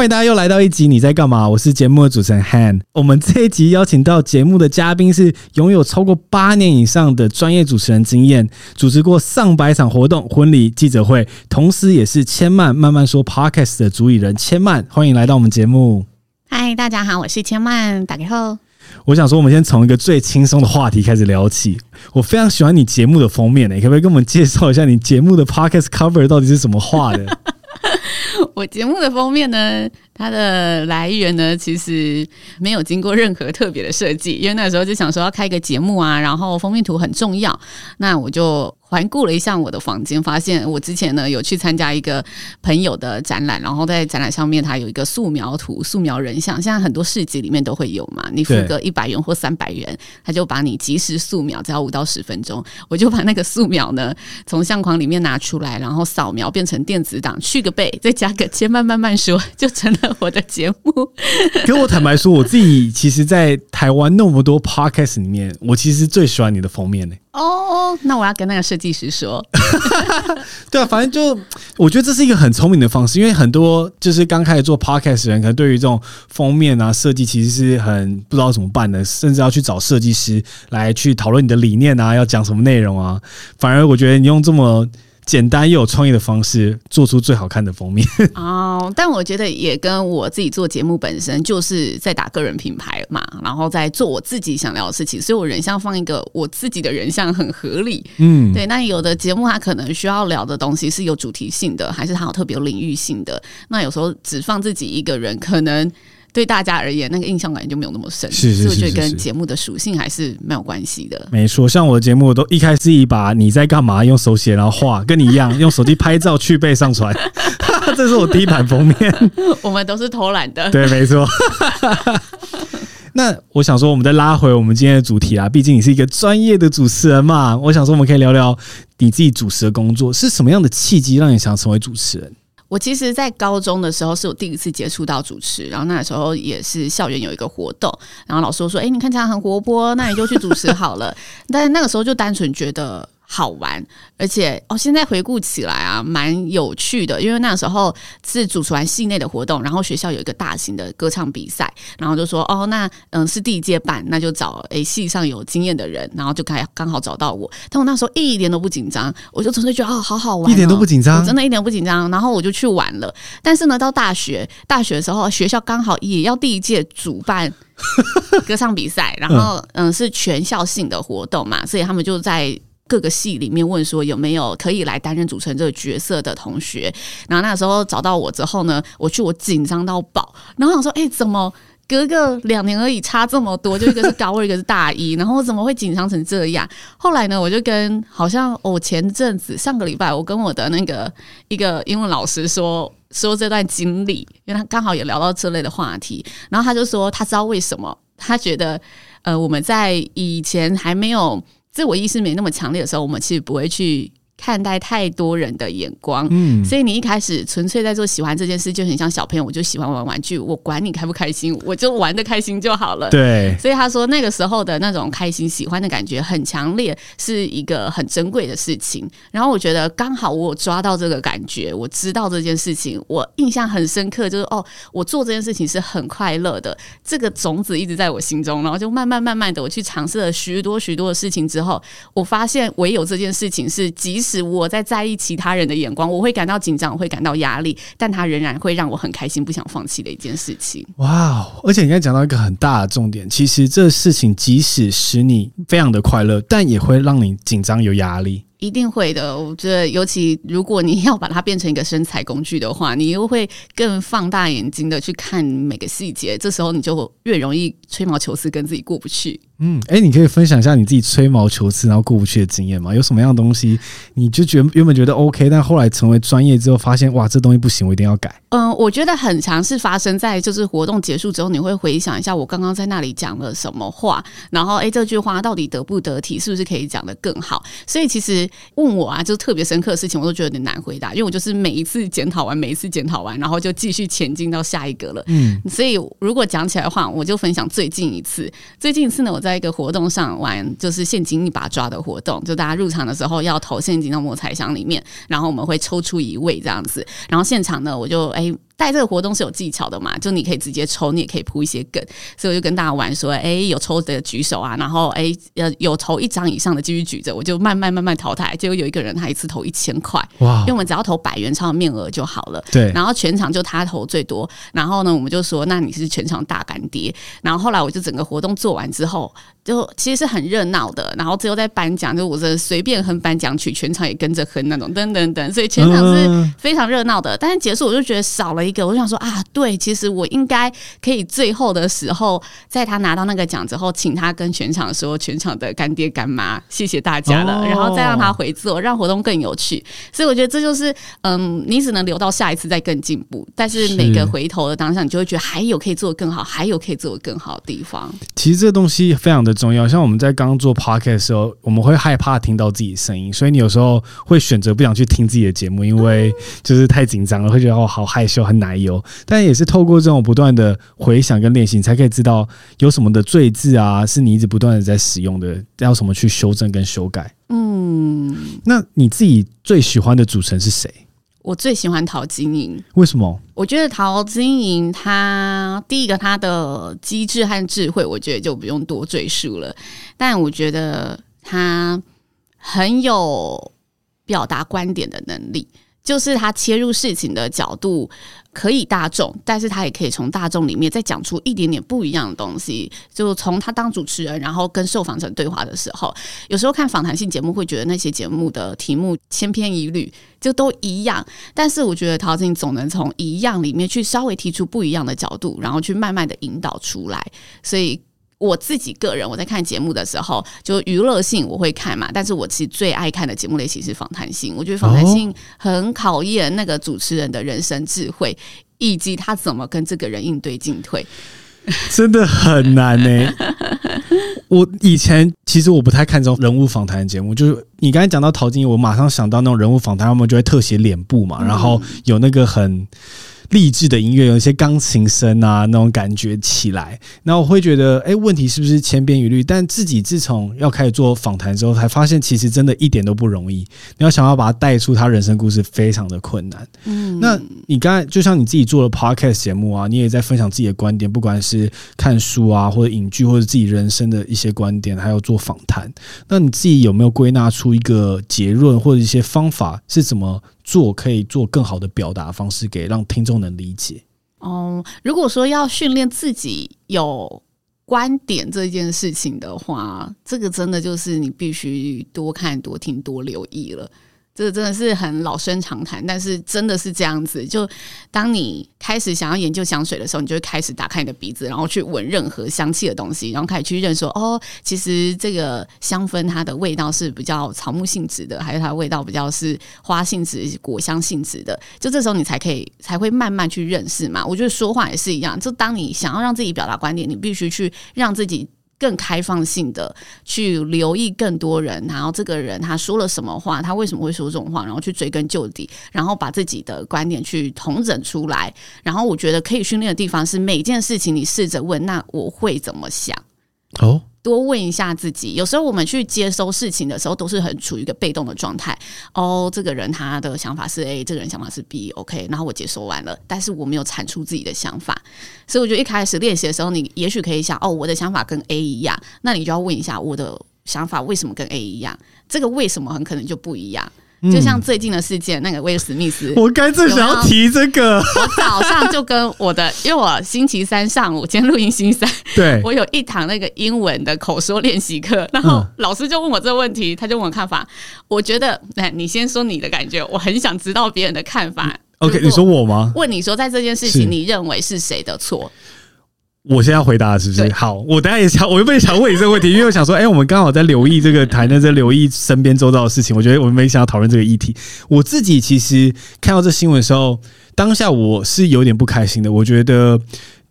欢迎大家又来到一集你在干嘛？我是节目的主持人 Han。我们这一集邀请到节目的嘉宾是拥有超过八年以上的专业主持人经验，主持过上百场活动、婚礼、记者会，同时也是千嫚慢慢说 Podcast 的主理人。千嫚，欢迎来到我们节目。嗨，大家好，我是千嫚，大家好。我想说，我们先从一个最轻松的话题开始聊起。我非常喜欢你节目的封面，你可不可以跟我们介绍一下你节目的 Podcast cover 到底是怎么画的？我节目的封面呢，它的来源呢，其实没有经过任何特别的设计，因为那时候就想说要开一个节目啊，然后封面图很重要，那我就。环顾了一下我的房间，发现我之前呢有去参加一个朋友的展览，然后在展览上面他有一个素描图、素描人像，现在很多市集里面都会有嘛。你付个一百元或三百元，他就把你即时素描，只要五到十分钟。我就把那个素描呢从相框里面拿出来，然后扫描变成电子档，去个背，再加个千慢慢慢说，就成了我的节目。跟我坦白说，我自己其实，在台湾那么多 podcast 里面，我其实最喜欢你的封面呢。哦，那我要跟那个设计师说。对啊，反正就我觉得这是一个很聪明的方式，因为很多就是刚开始做 podcast 的人，可能对于这种封面啊设计，其实是很不知道怎么办的，甚至要去找设计师来去讨论你的理念啊，要讲什么内容啊。反而我觉得你用这么。简单又有创意的方式做出最好看的封面 哦，但我觉得也跟我自己做节目本身就是在打个人品牌嘛，然后在做我自己想聊的事情，所以我人像放一个我自己的人像很合理。嗯，对。那有的节目它可能需要聊的东西是有主题性的，还是它有特别有领域性的？那有时候只放自己一个人，可能。对大家而言，那个印象感就没有那么深，是是是是是，所以我觉得跟节目的属性还是没有关系的。没错，像我的节目，我都一开始一把你在干嘛，用手写然后画，跟你一样用手机拍照去背上传，这是我第一版封面。我们都是偷懒的，对，没错。那我想说，我们再拉回我们今天的主题啊，毕竟你是一个专业的主持人嘛。我想说，我们可以聊聊你自己主持的工作是什么样的契机，让你想成为主持人？我其实，在高中的时候是我第一次接触到主持，然后那时候也是校园有一个活动，然后老师说：“哎，你看起来很活泼，那你就去主持好了。” 但是那个时候就单纯觉得。好玩，而且哦，现在回顾起来啊，蛮有趣的。因为那时候是主持完系内的活动，然后学校有一个大型的歌唱比赛，然后就说哦，那嗯是第一届办，那就找诶系上有经验的人，然后就开刚好找到我。但我那时候一点都不紧张，我就纯粹觉得哦，好好玩哦，一点都不紧张，真的一点都不紧张。然后我就去玩了。但是呢，到大学大学的时候，学校刚好也要第一届主办 歌唱比赛，然后嗯是全校性的活动嘛，所以他们就在。各个系里面问说有没有可以来担任主持人这个角色的同学，然后那时候找到我之后呢，我去我紧张到爆，然后我说哎、怎么隔个两年而已差这么多？就一个是高二，一个是大一，然后我怎么会紧张成这样？后来呢，我就跟好像我前阵子上个礼拜，我跟我的那个一个英文老师说说这段经历，因为他刚好也聊到这类的话题，然后他就说他知道为什么，他觉得呃我们在以前还没有。自我意识没那么强烈的时候，我们其实不会去。看待太多人的眼光，嗯，所以你一开始纯粹在做喜欢这件事，就很像小朋友，我就喜欢玩玩具，我管你开不开心，我就玩的开心就好了。对，所以他说那个时候的那种开心、喜欢的感觉很强烈，是一个很珍贵的事情。然后我觉得刚好我抓到这个感觉，我知道这件事情，我印象很深刻，就是哦，我做这件事情是很快乐的，这个种子一直在我心中，然后就慢慢慢慢的我去尝试了许多许多的事情之后，我发现唯有这件事情是即使。是我在在意其他人的眼光，我会感到紧张，我会感到压力，但它仍然会让我很开心，不想放弃的一件事情。哇！而且你刚才讲到一个很大的重点，其实这事情即使使你非常的快乐，但也会让你紧张有压力。一定会的，我觉得，尤其如果你要把它变成一个身材工具的话，你又会更放大眼睛的去看每个细节，这时候你就越容易吹毛求疵，跟自己过不去。嗯，哎、欸，你可以分享一下你自己吹毛求疵然后过不去的经验吗？有什么样的东西，你就觉原本觉得 OK，但后来成为专业之后，发现哇，这东西不行，我一定要改。嗯，我觉得很常是发生在就是活动结束之后，你会回想一下我刚刚在那里讲了什么话，然后哎、欸，这句话到底得不得体，是不是可以讲得更好？所以其实问我啊，就特别深刻的事情，我都觉得有点难回答，因为我就是每一次检讨完，每一次检讨完，然后就继续前进到下一个了。嗯，所以如果讲起来的话，我就分享最近一次，最近一次呢，我在一个活动上。玩就是现金一把抓的活动，就大家入场的时候要投现金到摸彩箱里面，然后我们会抽出一位这样子，然后现场呢，我就哎。带这个活动是有技巧的嘛，就你可以直接抽，你也可以铺一些梗，所以我就跟大家玩说，哎，有抽的举手啊，然后哎，呃，有投一张以上的继续举着，我就慢慢慢慢淘汰。结果有一个人他一次投一千块，哇，因为我们只要投百元钞的面额就好了，对，然后全场就他投最多，然后呢，我们就说，那你是全场大干爹，然后后来我就整个活动做完之后。就其实是很热闹的，然后最后在颁奖，就我这随便哼颁奖曲，全场也跟着哼那种，等等等，所以全场是非常热闹的。但是结束我就觉得少了一个，我就想说啊，对，其实我应该可以最后的时候，在他拿到那个奖之后，请他跟全场说，全场的干爹干妈，谢谢大家了，然后再让他回座，让活动更有趣。所以我觉得这就是，嗯，你只能留到下一次再更进步，但是每个回头的当下，你就会觉得还有可以做得更好，还有可以做得更好的地方。其实这个东西非常的。重要，像我们在刚做 podcast 的时候，我们会害怕听到自己的声音，所以你有时候会选择不想去听自己的节目，因为就是太紧张了，会觉得哦好害羞，很奶油。但也是透过这种不断的回想跟练习，你才可以知道有什么的罪字啊，是你一直不断的在使用的，要什么去修正跟修改。嗯，那你自己最喜欢的主持人是谁？我最喜欢陶晶莹，为什么？我觉得陶晶莹她第一个她的机智和智慧，我觉得就不用多赘述了。但我觉得她很有表达观点的能力。就是他切入事情的角度可以大众，但是他也可以从大众里面再讲出一点点不一样的东西。就从他当主持人，然后跟受访者对话的时候，有时候看访谈性节目会觉得那些节目的题目千篇一律，就都一样。但是我觉得陶晶总能从一样里面去稍微提出不一样的角度，然后去慢慢的引导出来，所以。我自己个人，我在看节目的时候，就娱乐性我会看嘛，但是我其实最爱看的节目类型是访谈性。我觉得访谈性很考验那个主持人的人生智慧，以及他怎么跟这个人应对进退，真的很难呢、欸。我以前其实我不太看这种人物访谈节目，就是你刚才讲到陶晶莹，我马上想到那种人物访谈，他们就会特写脸部嘛，然后有那个很。励志的音乐，有一些钢琴声啊，那种感觉起来，那我会觉得，哎、欸，问题是不是千篇一律？但自己自从要开始做访谈之后，才发现其实真的一点都不容易。你要想要把他带出他人生故事，非常的困难。嗯，那你刚才就像你自己做的 podcast 节目啊，你也在分享自己的观点，不管是看书啊，或者影剧，或者自己人生的一些观点，还有做访谈。那你自己有没有归纳出一个结论，或者一些方法是怎么？做可以做更好的表达方式，给让听众能理解。哦，如果说要训练自己有观点这件事情的话，这个真的就是你必须多看、多听、多留意了。这真的是很老生常谈，但是真的是这样子。就当你开始想要研究香水的时候，你就会开始打开你的鼻子，然后去闻任何香气的东西，然后开始去认说：哦，其实这个香氛它的味道是比较草木性质的，还是它的味道比较是花性质、果香性质的？就这时候你才可以才会慢慢去认识嘛。我觉得说话也是一样，就当你想要让自己表达观点，你必须去让自己。更开放性的去留意更多人，然后这个人他说了什么话，他为什么会说这种话，然后去追根究底，然后把自己的观点去统整出来。然后我觉得可以训练的地方是每件事情你试着问，那我会怎么想？哦。多问一下自己，有时候我们去接收事情的时候，都是很处于一个被动的状态。哦，这个人他的想法是 A，这个人想法是 B，OK，然后我接收完了，但是我没有产出自己的想法，所以我觉得一开始练习的时候，你也许可以想，哦，我的想法跟 A 一样，那你就要问一下，我的想法为什么跟 A 一样？这个为什么很可能就不一样。就像最近的事件，那个威尔史密斯，我刚正想要提这个。我早上就跟我的，因为我星期三上午，今天录音星期三，对，我有一堂那个英文的口说练习课，然后老师就问我这个问题，他就问我看法。我觉得，来，你先说你的感觉，我很想知道别人的看法。OK，你说我吗？问你说，在这件事情，你认为是谁的错？我现在要回答是不是？好，我等下也想，我原本想问你这个问题，因为我想说，哎、欸，我们刚好在留意这个台呢，在留意身边周遭的事情。我觉得我们没想要讨论这个议题。我自己其实看到这新闻的时候，当下我是有点不开心的。我觉得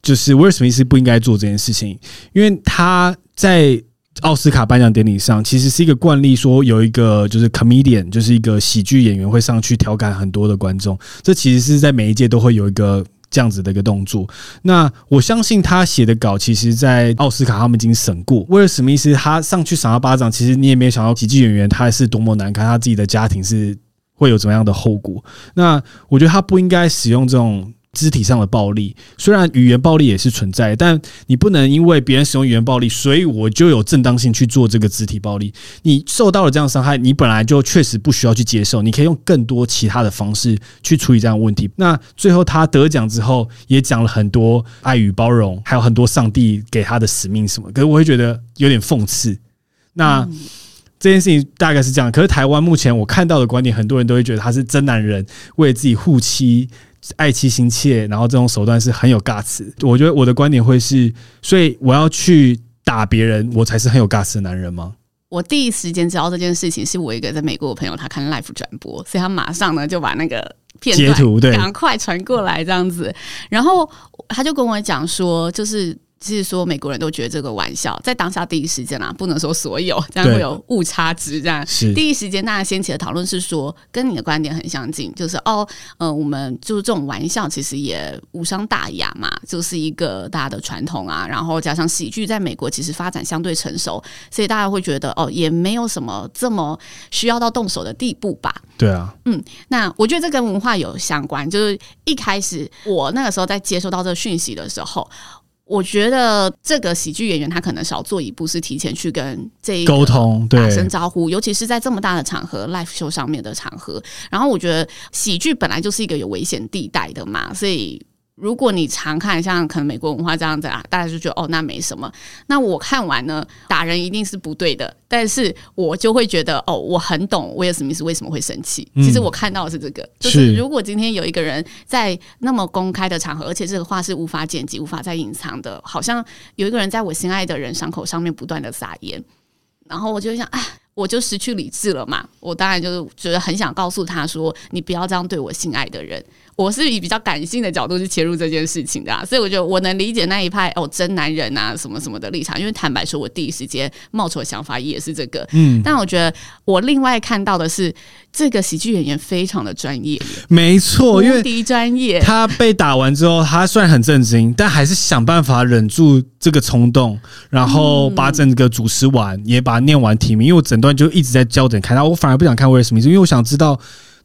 就是威尔史密斯不应该做这件事情，因为他在奥斯卡颁奖典礼上，其实是一个惯例，说有一个就是 comedian，就是一个喜剧演员会上去调侃很多的观众。这其实是在每一届都会有一个。这样子的一个动作，那我相信他写的稿，其实，在奥斯卡他们已经审过。威尔史密斯他上去赏他巴掌，其实你也没有想到喜剧演员他是多么难堪，他自己的家庭是会有怎么样的后果。那我觉得他不应该使用这种肢体上的暴力，虽然语言暴力也是存在，但你不能因为别人使用语言暴力，所以我就有正当性去做这个肢体暴力。你受到了这样伤害，你本来就确实不需要去接受，你可以用更多其他的方式去处理这样的问题。那最后他得奖之后，也讲了很多爱与包容，还有很多上帝给他的使命什么。可是我会觉得有点讽刺。那这件事情大概是这样。可是台湾目前我看到的观点，很多人都会觉得他是真男人，为自己护妻。爱妻心切，然后这种手段是很有 guts。我觉得我的观点会是，所以我要去打别人，我才是很有 guts 的男人吗？我第一时间知道这件事情，是我一个在美国的朋友，他看 live 转播，所以他马上呢就把那个片段截图对，赶快传过来这样子，然后他就跟我讲说，就是。其实说美国人都觉得这个玩笑，在当下第一时间啊，不能说所有，这样会有误差值。这样是第一时间大家掀起的讨论是说，跟你的观点很相近，就是哦，呃，我们就是这种玩笑其实也无伤大雅嘛，就是一个大家的传统啊。然后加上喜剧在美国其实发展相对成熟，所以大家会觉得哦，也没有什么这么需要到动手的地步吧？对啊，嗯，那我觉得这跟文化有相关。就是一开始我那个时候在接收到这个讯息的时候。我觉得这个喜剧演员他可能少做一步，是提前去跟这一沟通，打声招呼，尤其是在这么大的场合，live show 上面的场合。然后我觉得喜剧本来就是一个有危险地带的嘛，所以。如果你常看像可能美国文化这样子啊，大家就觉得哦，那没什么。那我看完呢，打人一定是不对的，但是我就会觉得哦，我很懂威尔史密斯为什么会生气。其实我看到的是这个，就是如果今天有一个人在那么公开的场合，而且这个话是无法剪辑、无法再隐藏的，好像有一个人在我心爱的人伤口上面不断的撒盐，然后我就想，啊，我就失去理智了嘛。我当然就是觉得很想告诉他说，你不要这样对我心爱的人。我是以比较感性的角度去切入这件事情的啊，所以我觉得我能理解那一派哦，真男人啊什么什么的立场。因为坦白说，我第一时间冒出的想法也是这个。嗯，但我觉得我另外看到的是，这个喜剧演员非常的专业，没错，因为无敌专业。他被打完之后，他虽然很震惊，但还是想办法忍住这个冲动，然后把整个主持完，也把念完提名。因为我整段就一直在焦点看他，我反而不想看威尔史密斯，因为我想知道。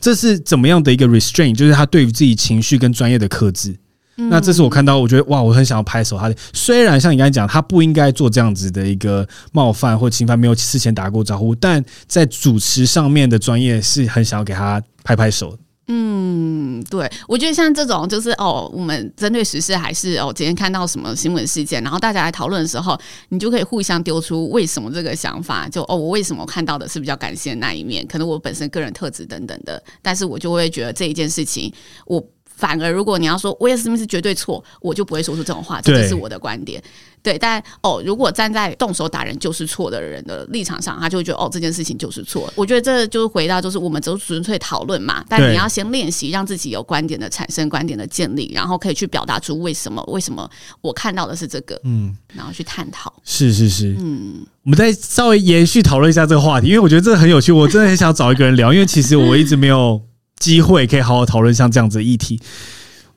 这是怎么样的一个 restraint？就是他对于自己情绪跟专业的克制。嗯、那这是我看到，我觉得哇，我很想要拍手。他的虽然像你刚才讲，他不应该做这样子的一个冒犯或侵犯，没有事前打过招呼，但在主持上面的专业是很想要给他拍拍手。嗯，对，我觉得像这种就是哦，我们针对时事还是哦，今天看到什么新闻事件，然后大家来讨论的时候，你就可以互相丢出为什么这个想法，就哦，我为什么看到的是比较感性的那一面，可能我本身个人特质等等的，但是我就会觉得这一件事情我。反而，如果你要说威尔史密斯绝对错，我就不会说出这种话。这就是我的观点。对，但哦，如果站在动手打人就是错的人的立场上，他就会觉得哦，这件事情就是错。我觉得这就是回到就是我们只纯粹讨论嘛。但你要先练习，让自己有观点的产生、观点的建立，然后可以去表达出为什么为什么我看到的是这个，嗯，然后去探讨。是是是，嗯，我们再稍微延续讨论一下这个话题，因为我觉得这个很有趣。我真的很想找一个人聊，因为其实我一直没有。机会可以好好讨论像这样子的议题，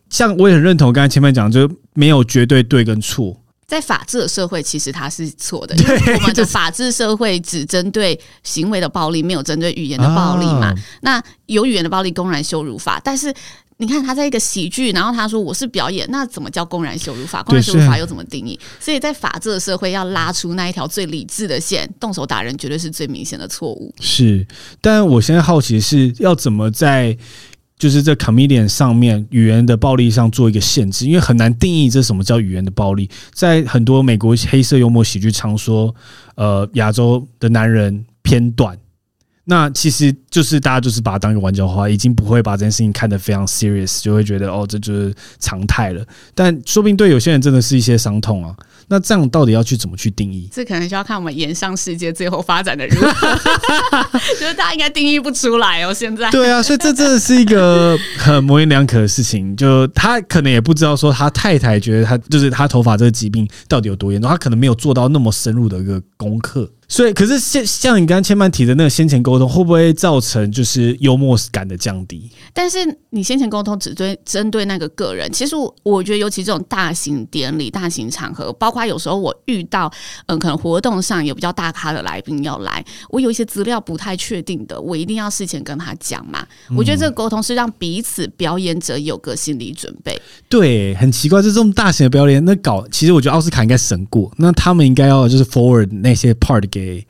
像我也很认同刚才前面讲，就是没有绝对对跟错。在法治的社会，其实它是错的，因为我们的法治社会只针对行为的暴力，没有针对语言的暴力嘛。那有语言的暴力，公然羞辱法，但是。你看他在一个喜剧，然后他说我是表演，那怎么叫公然羞辱法？公然羞辱法又怎么定义？所以在法治的社会，要拉出那一条最理智的线，动手打人绝对是最明显的错误。是，但我现在好奇的是要怎么在就是在 comedian 上面语言的暴力上做一个限制，因为很难定义这什么叫语言的暴力。在很多美国黑色幽默喜剧常说，呃，亚洲的男人偏短。那其实就是大家就是把它当一个玩笑话，已经不会把这件事情看得非常 serious，就会觉得哦，这就是常态了。但说不定对有些人真的是一些伤痛啊。那这样到底要去怎么去定义？这可能就要看我们炎上世界最后发展的如何，就是大家应该定义不出来哦。现在对啊，所以这真的是一个很模棱两可的事情。就他可能也不知道说他太太觉得他就是他头发这个疾病到底有多严重，他可能没有做到那么深入的一个功课。所以，可是像像你刚刚千曼提的那个先前沟通，会不会造成就是幽默感的降低？但是你先前沟通只对针对那个个人，其实我我觉得，尤其这种大型典礼、大型场合，包括有时候我遇到嗯，可能活动上有比较大咖的来宾要来，我有一些资料不太确定的，我一定要事前跟他讲嘛。我觉得这个沟通是让彼此表演者有个心理准备。对，很奇怪，就这种大型的表演，那搞其实我觉得奥斯卡应该审过，那他们应该要就是 forward 那些 part 给。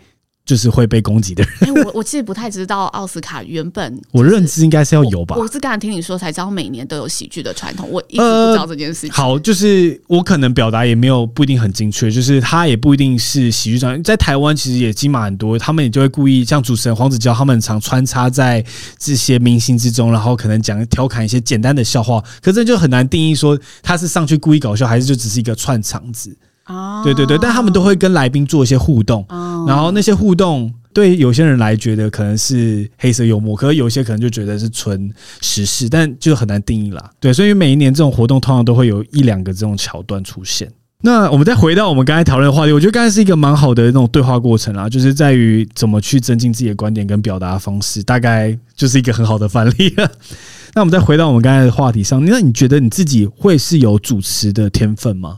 就是会被攻击的人、欸。我我其实不太知道奥斯卡原本、就是，我认知应该是要有吧。我，我是刚才听你说才知道，每年都有喜剧的传统，我一直不知道这件事情。呃、好，就是我可能表达也没有不一定很精确，就是他也不一定是喜剧上，在台湾其实也金马很多，他们也就会故意像主持人黄子佼，他们常穿插在这些明星之中，然后可能讲调侃一些简单的笑话，可是就很难定义说他是上去故意搞笑，还是就只是一个串场子。哦，对对对，但他们都会跟来宾做一些互动，哦、然后那些互动对有些人来觉得可能是黑色幽默，可是有些可能就觉得是纯时事，但就很难定义啦。对，所以每一年这种活动通常都会有一两个这种桥段出现。那我们再回到我们刚才讨论的话题，我觉得刚才是一个蛮好的那种对话过程啦，就是在于怎么去增进自己的观点跟表达方式，大概就是一个很好的范例了。那我们再回到我们刚才的话题上，那你觉得你自己会是有主持的天分吗？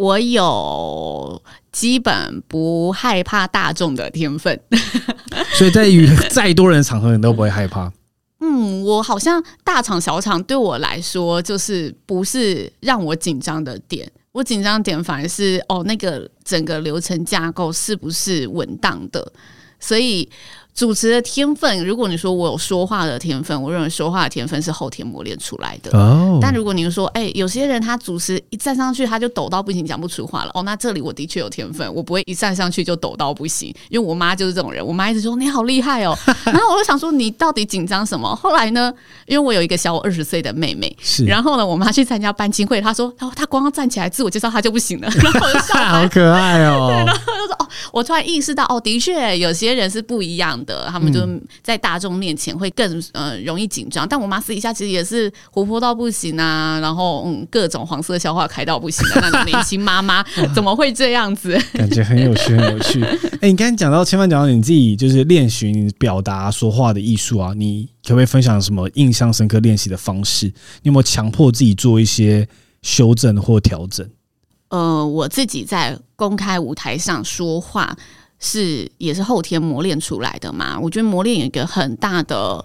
我有基本不害怕大众的天分，所以在于再多人场合你都不会害怕。嗯，我好像大场小场对我来说就是不是让我紧张的点，我紧张点反而是哦，那个整个流程架构是不是稳当的，所以。主持的天分，如果你说我有说话的天分，我认为说话的天分是后天磨练出来的。哦，但如果你说，哎、欸，有些人他主持一站上去他就抖到不行，讲不出话了。哦，那这里我的确有天分，我不会一站上去就抖到不行，因为我妈就是这种人。我妈一直说你好厉害哦，然后我就想说你到底紧张什么？后来呢，因为我有一个小我二十岁的妹妹，是，然后呢，我妈去参加班亲会，她说，她她光要站起来自我介绍她就不行了，然后我就笑 好可爱哦。对，然后就说哦，我突然意识到，哦，的确有些人是不一样的。他们就在大众面前会更呃容易紧张，但我妈私底下其实也是活泼到不行啊，然后嗯各种黄色笑话开到不行的 那种年轻妈妈，怎么会这样子？感觉很有趣，很有趣。哎、欸，你刚才讲到千万讲到你自己就是练习你表达说话的艺术啊，你可不可以分享什么印象深刻练习的方式？你有没有强迫自己做一些修正或调整？呃，我自己在公开舞台上说话。是，也是后天磨练出来的嘛？我觉得磨练有一个很大的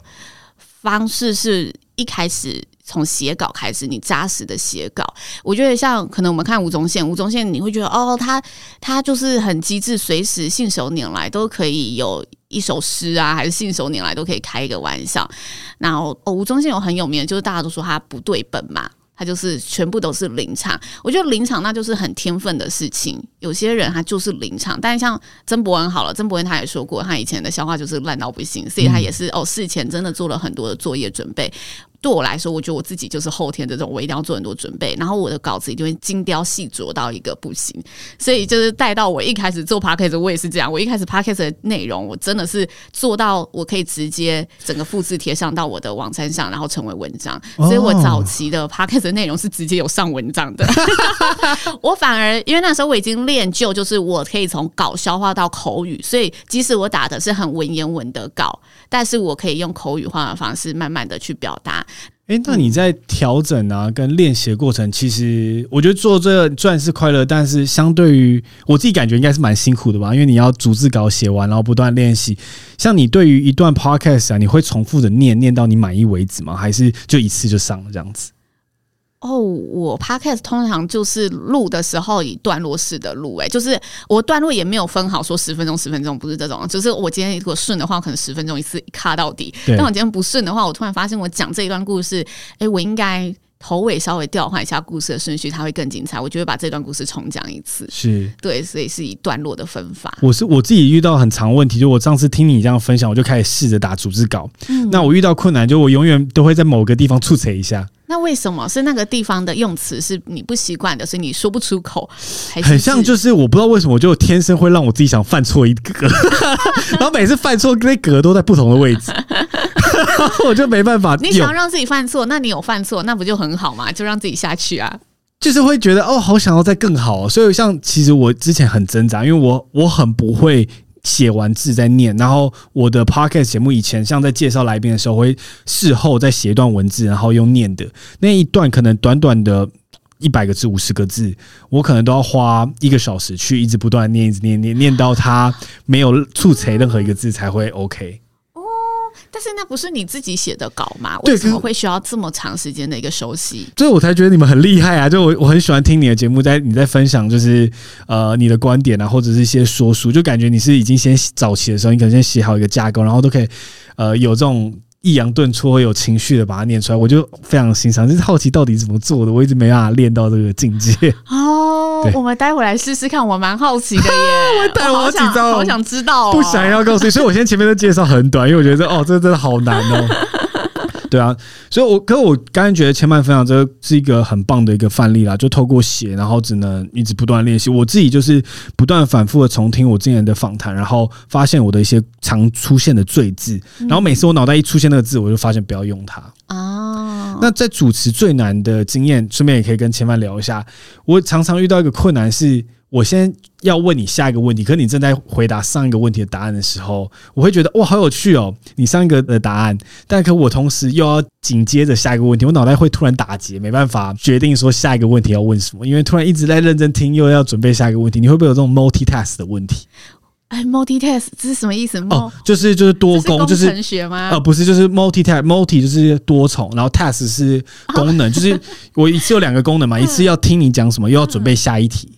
方式，是一开始从写稿开始，你扎实的写稿。我觉得像可能我们看吴宗宪，吴宗宪你会觉得哦，他他就是很机智，随时信手拈来都可以有一首诗啊，还是信手拈来都可以开一个玩笑。然后哦，吴宗宪有很有名，就是大家都说他不对本嘛。他就是全部都是临场，我觉得临场那就是很天分的事情。有些人他就是临场，但像曾博恩好了，曾博恩他也说过，他以前的消化就是烂到不行，所以他也是哦，事前真的做了很多的作业准备。对我来说，我觉得我自己就是后天的这种，我一定要做很多准备，然后我的稿子一定会精雕细琢到一个不行，所以就是带到我一开始做 podcast，我也是这样。我一开始 podcast 的内容，我真的是做到我可以直接整个复制贴上到我的网站上，然后成为文章。所以我早期的 podcast 的内容是直接有上文章的。我反而因为那时候我已经练就，就是我可以从稿消化到口语，所以即使我打的是很文言文的稿，但是我可以用口语化的方式，慢慢的去表达。哎，那你在调整啊，跟练习的过程，其实我觉得做这个虽然是快乐，但是相对于我自己感觉应该是蛮辛苦的吧，因为你要逐字稿写完，然后不断练习。像你对于一段 podcast 啊，你会重复的念念到你满意为止吗？还是就一次就上了这样子？哦，我 podcast 通常就是录的时候以段落式的录，哎，就是我段落也没有分好，说十分钟十分钟不是这种，就是我今天如果顺的话，可能十分钟一次一卡到底。但我今天不顺的话，我突然发现我讲这一段故事，哎、欸，我应该头尾稍微调换一下故事的顺序，它会更精彩。我就会把这段故事重讲一次。是对，所以是以段落的分法。我是我自己遇到很长问题，就我上次听你这样分享，我就开始试着打逐字稿。嗯，那我遇到困难，就我永远都会在某个地方出彩一下。那为什么是那个地方的用词是你不习惯的，所以你说不出口？很像就是我不知道为什么，我就天生会让我自己想犯错一个，然后每次犯错那格都在不同的位置，我就没办法。你想要让自己犯错，那你有犯错，那不就很好吗？就让自己下去啊。就是会觉得哦，好想要再更好。所以像其实我之前很挣扎，因为我我很不会写完字再念。然后我的 podcast 节目以前像在介绍来宾的时候，会事后再写一段文字，然后用念的那一段，可能短短的一百个字、五十个字，我可能都要花一个小时去一直不断念、一直念、念念到它没有错裁任何一个字才会 OK。但是那不是你自己写的稿吗？为什么会需要这么长时间的一个熟悉？所以我才觉得你们很厉害啊！就我我很喜欢听你的节目，在你在分享就是呃你的观点啊，或者是一些说书，就感觉你是已经先早期的时候，你可能先写好一个架构，然后都可以呃有这种抑扬顿挫、有情绪的把它念出来。我就非常欣赏，就是好奇到底怎么做的，我一直没办法练到这个境界。哦，我们待会来试试看，我蛮好奇的耶。我 待我好紧张，好想知道，不想要告诉你，所以我现在前面的介绍很短，因为我觉得哦，这真的好难哦。对啊，所以我，我可是我刚才觉得前半分享这个是一个很棒的一个范例啦，就透过写，然后只能一直不断练习。我自己就是不断反复的重听我之前的访谈，然后发现我的一些常出现的赘字，然后每次我脑袋一出现那个字，我就发现不要用它啊。那在主持最难的经验，顺便也可以跟前半聊一下。我常常遇到一个困难是。我先要问你下一个问题，可是你正在回答上一个问题的答案的时候，我会觉得哇，好有趣哦，你上一个的答案，但可我同时又要紧接着下一个问题，我脑袋会突然打结，没办法决定说下一个问题要问什么，因为突然一直在认真听，又要准备下一个问题，你会不会有这种 multitask 的问题？哎，multitask 这是什么意思？哦，就是就是多工，就是工程学吗？呃，不是，就是 multitask，multi 就是多重，然后 task 是功能，就是我一次有两个功能嘛，一次要听你讲什么，又要准备下一题。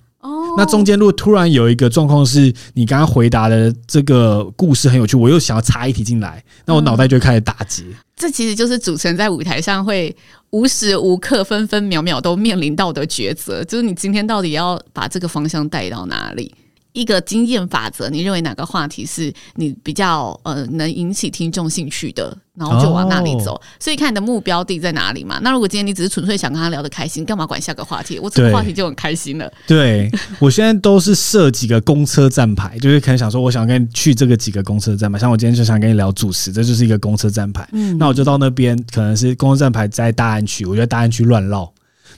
那中间如果突然有一个状况是你刚刚回答的这个故事很有趣，我又想要插一题进来，那我脑袋就会开始打结。嗯，这其实就是主持人在舞台上会无时无刻、分分秒秒都面临到的抉择，就是你今天到底要把这个方向带到哪里？一个经验法则，你认为哪个话题是你比较呃能引起听众兴趣的，然后就往那里走。Oh. 所以看你的目标地在哪里嘛。那如果今天你只是纯粹想跟他聊得开心，干嘛管下个话题？我这个话题就很开心了。对，我现在都是设几个公车站牌，就是可能想说，我想跟你去这个几个公车站牌。像我今天就想跟你聊主持，这就是一个公车站牌。嗯，那我就到那边，可能是公车站牌在大安区，我觉得大安区乱绕。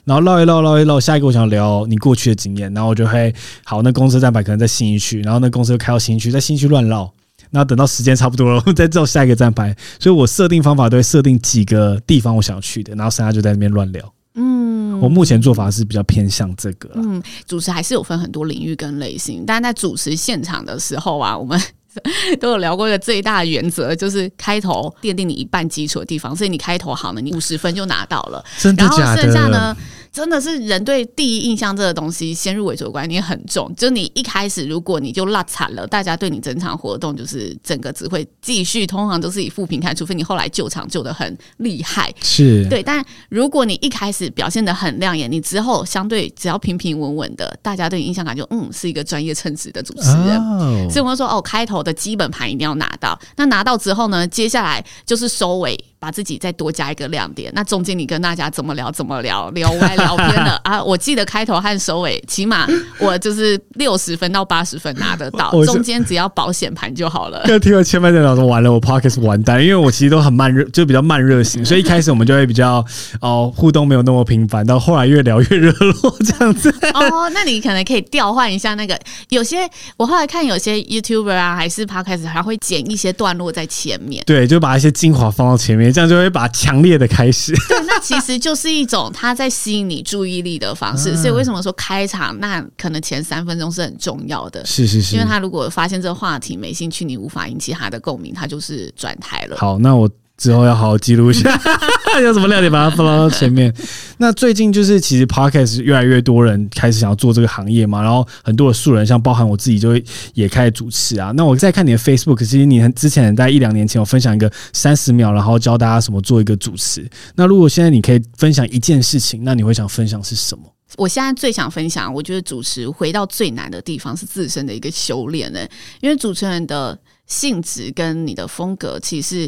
然后绕一绕，绕一绕，下一个我想聊你过去的经验，然后我就会好，那公车站牌可能在新一区，然后那公司又开到新一区，在新一区乱绕，那等到时间差不多了，我 再找下一个站牌。所以我设定方法都会设定几个地方我想去的，然后剩下就在那边乱聊。嗯，我目前做法是比较偏向这个。嗯，主持还是有分很多领域跟类型，但在主持现场的时候啊，我们。都有聊过一个最大的原则，就是开头奠定你一半基础的地方，所以你开头好了，你五十分就拿到了。真的假的？然后剩下呢，真的是人对第一印象这个东西先入为主的观念很重。就你一开始如果你就落惨了，大家对你整场活动就是整个只会继续，通常都是以负评看，除非你后来救场救的很厉害。是对，但如果你一开始表现的很亮眼，你之后相对只要平平稳稳的，大家对你印象感就嗯是一个专业称职的主持人。哦、所以我们说哦，开头。的基本盘一定要拿到，那拿到之后呢，接下来就是收尾。把自己再多加一个亮点，那中间你跟大家怎么聊怎么聊，聊歪聊偏了 啊！我记得开头和收尾，起码我就是六十分到八十分拿得到，中间只要保险盘就好了。听了千万电脑说完了，我 Podcast 完蛋，因为我其实都很慢热，就比较慢热型，所以一开始我们就会比较哦互动没有那么频繁，到后来越聊越热络这样子。哦，那你可能可以调换一下那个，有些我后来看有些 YouTuber 啊，还是 Podcast 还会剪一些段落在前面，对，就把一些精华放到前面。这样就会把强烈的开始。对，那其实就是一种他在吸引你注意力的方式。所以为什么说开场那可能前三分钟是很重要的？是是是，因为他如果发现这个话题没兴趣，你无法引起他的共鸣，他就是转台了。好，那我。之后要好好记录一下，有什么亮点把它放到前面。那最近就是其实 Podcast 越来越多人开始想要做这个行业嘛，然后很多的素人，像包含我自己，就会也开始主持啊。那我在看你的 Facebook，其实你之前在一两年前有分享一个三十秒，然后教大家什么做一个主持。那如果现在你可以分享一件事情，那你会想分享是什么？我现在最想分享，我觉得主持回到最难的地方是自身的一个修炼呢，因为主持人的性质跟你的风格其实。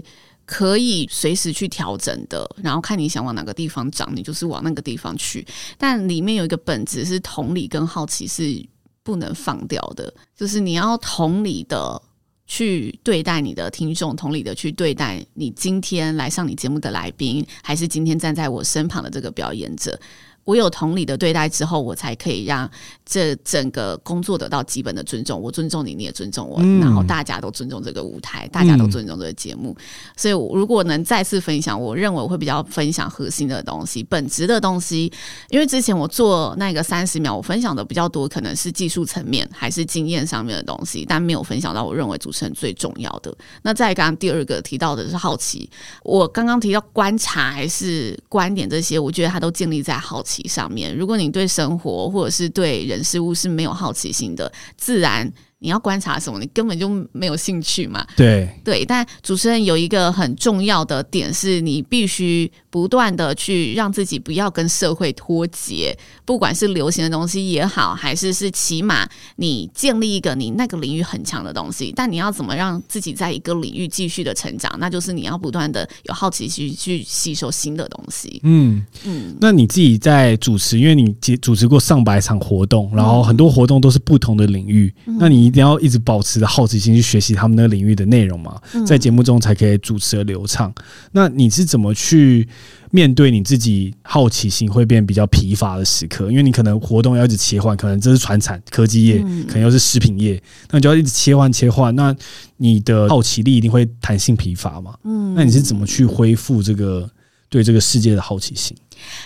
可以随时去调整的，然后看你想往哪个地方长，你就是往那个地方去。但里面有一个本质是同理跟好奇是不能放掉的，就是你要同理的去对待你的听众，同理的去对待你今天来上你节目的来宾，还是今天站在我身旁的这个表演者。我有同理的对待之后，我才可以让这整个工作得到基本的尊重。我尊重你，你也尊重我，嗯、然后大家都尊重这个舞台，大家都尊重这个节目。嗯、所以，如果能再次分享，我认为我会比较分享核心的东西、本质的东西。因为之前我做那个三十秒，我分享的比较多，可能是技术层面还是经验上面的东西，但没有分享到我认为主持人最重要的。那再刚刚第二个提到的是好奇，我刚刚提到观察还是观点这些，我觉得它都建立在好奇。上面，如果你对生活或者是对人事物是没有好奇心的，自然。你要观察什么？你根本就没有兴趣嘛。对对，但主持人有一个很重要的点，是你必须不断的去让自己不要跟社会脱节，不管是流行的东西也好，还是是起码你建立一个你那个领域很强的东西。但你要怎么让自己在一个领域继续的成长？那就是你要不断的有好奇心去吸收新的东西。嗯嗯，那你自己在主持，因为你主持过上百场活动，然后很多活动都是不同的领域，嗯、那你。一定要一直保持着好奇心去学习他们那个领域的内容嘛，在节目中才可以主持的流畅。那你是怎么去面对你自己好奇心会变比较疲乏的时刻？因为你可能活动要一直切换，可能这是传产科技业，可能又是食品业，那你就要一直切换切换。那你的好奇力一定会弹性疲乏嘛？嗯，那你是怎么去恢复这个对这个世界的好奇心？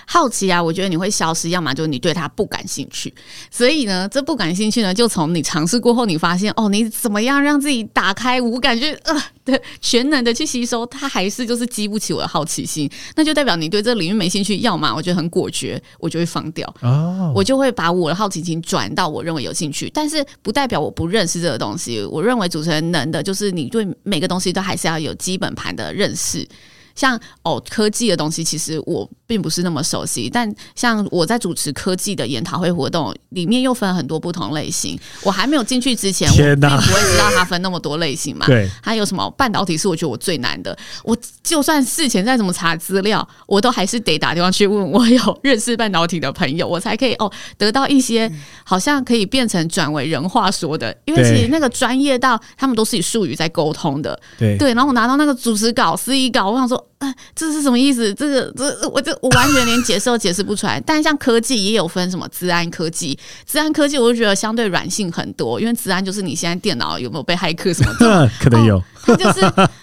好奇啊，我觉得你会消失，要么就是你对他不感兴趣。所以呢，这不感兴趣呢，就从你尝试过后，你发现哦，你怎么样让自己打开无感觉呃的全能的去吸收，它还是就是激不起我的好奇心，那就代表你对这个领域没兴趣。要么我觉得很果决，我就会放掉，哦，我就会把我的好奇心转到我认为有兴趣，但是不代表我不认识这个东西。我认为主持人能的就是你对每个东西都还是要有基本盘的认识。像哦，科技的东西其实我并不是那么熟悉，但像我在主持科技的研讨会活动，里面又分很多不同类型。我还没有进去之前，我并不会知道它分那么多类型嘛。对，还有什么半导体是我觉得我最难的。我就算事前再怎么查资料，我都还是得打电话去问我有认识半导体的朋友，我才可以哦得到一些好像可以变成转为人话说的。因为其实那个专业到他们都是以术语在沟通的。对对，然后我拿到那个主持稿、司仪稿，我想说。啊，这是什么意思？这个这我这我完全连解释都解释不出来。但像科技也有分什么资安科技，资安科技我就觉得相对软性很多，因为资安就是你现在电脑有没有被骇客什么的，可能有。哦它就是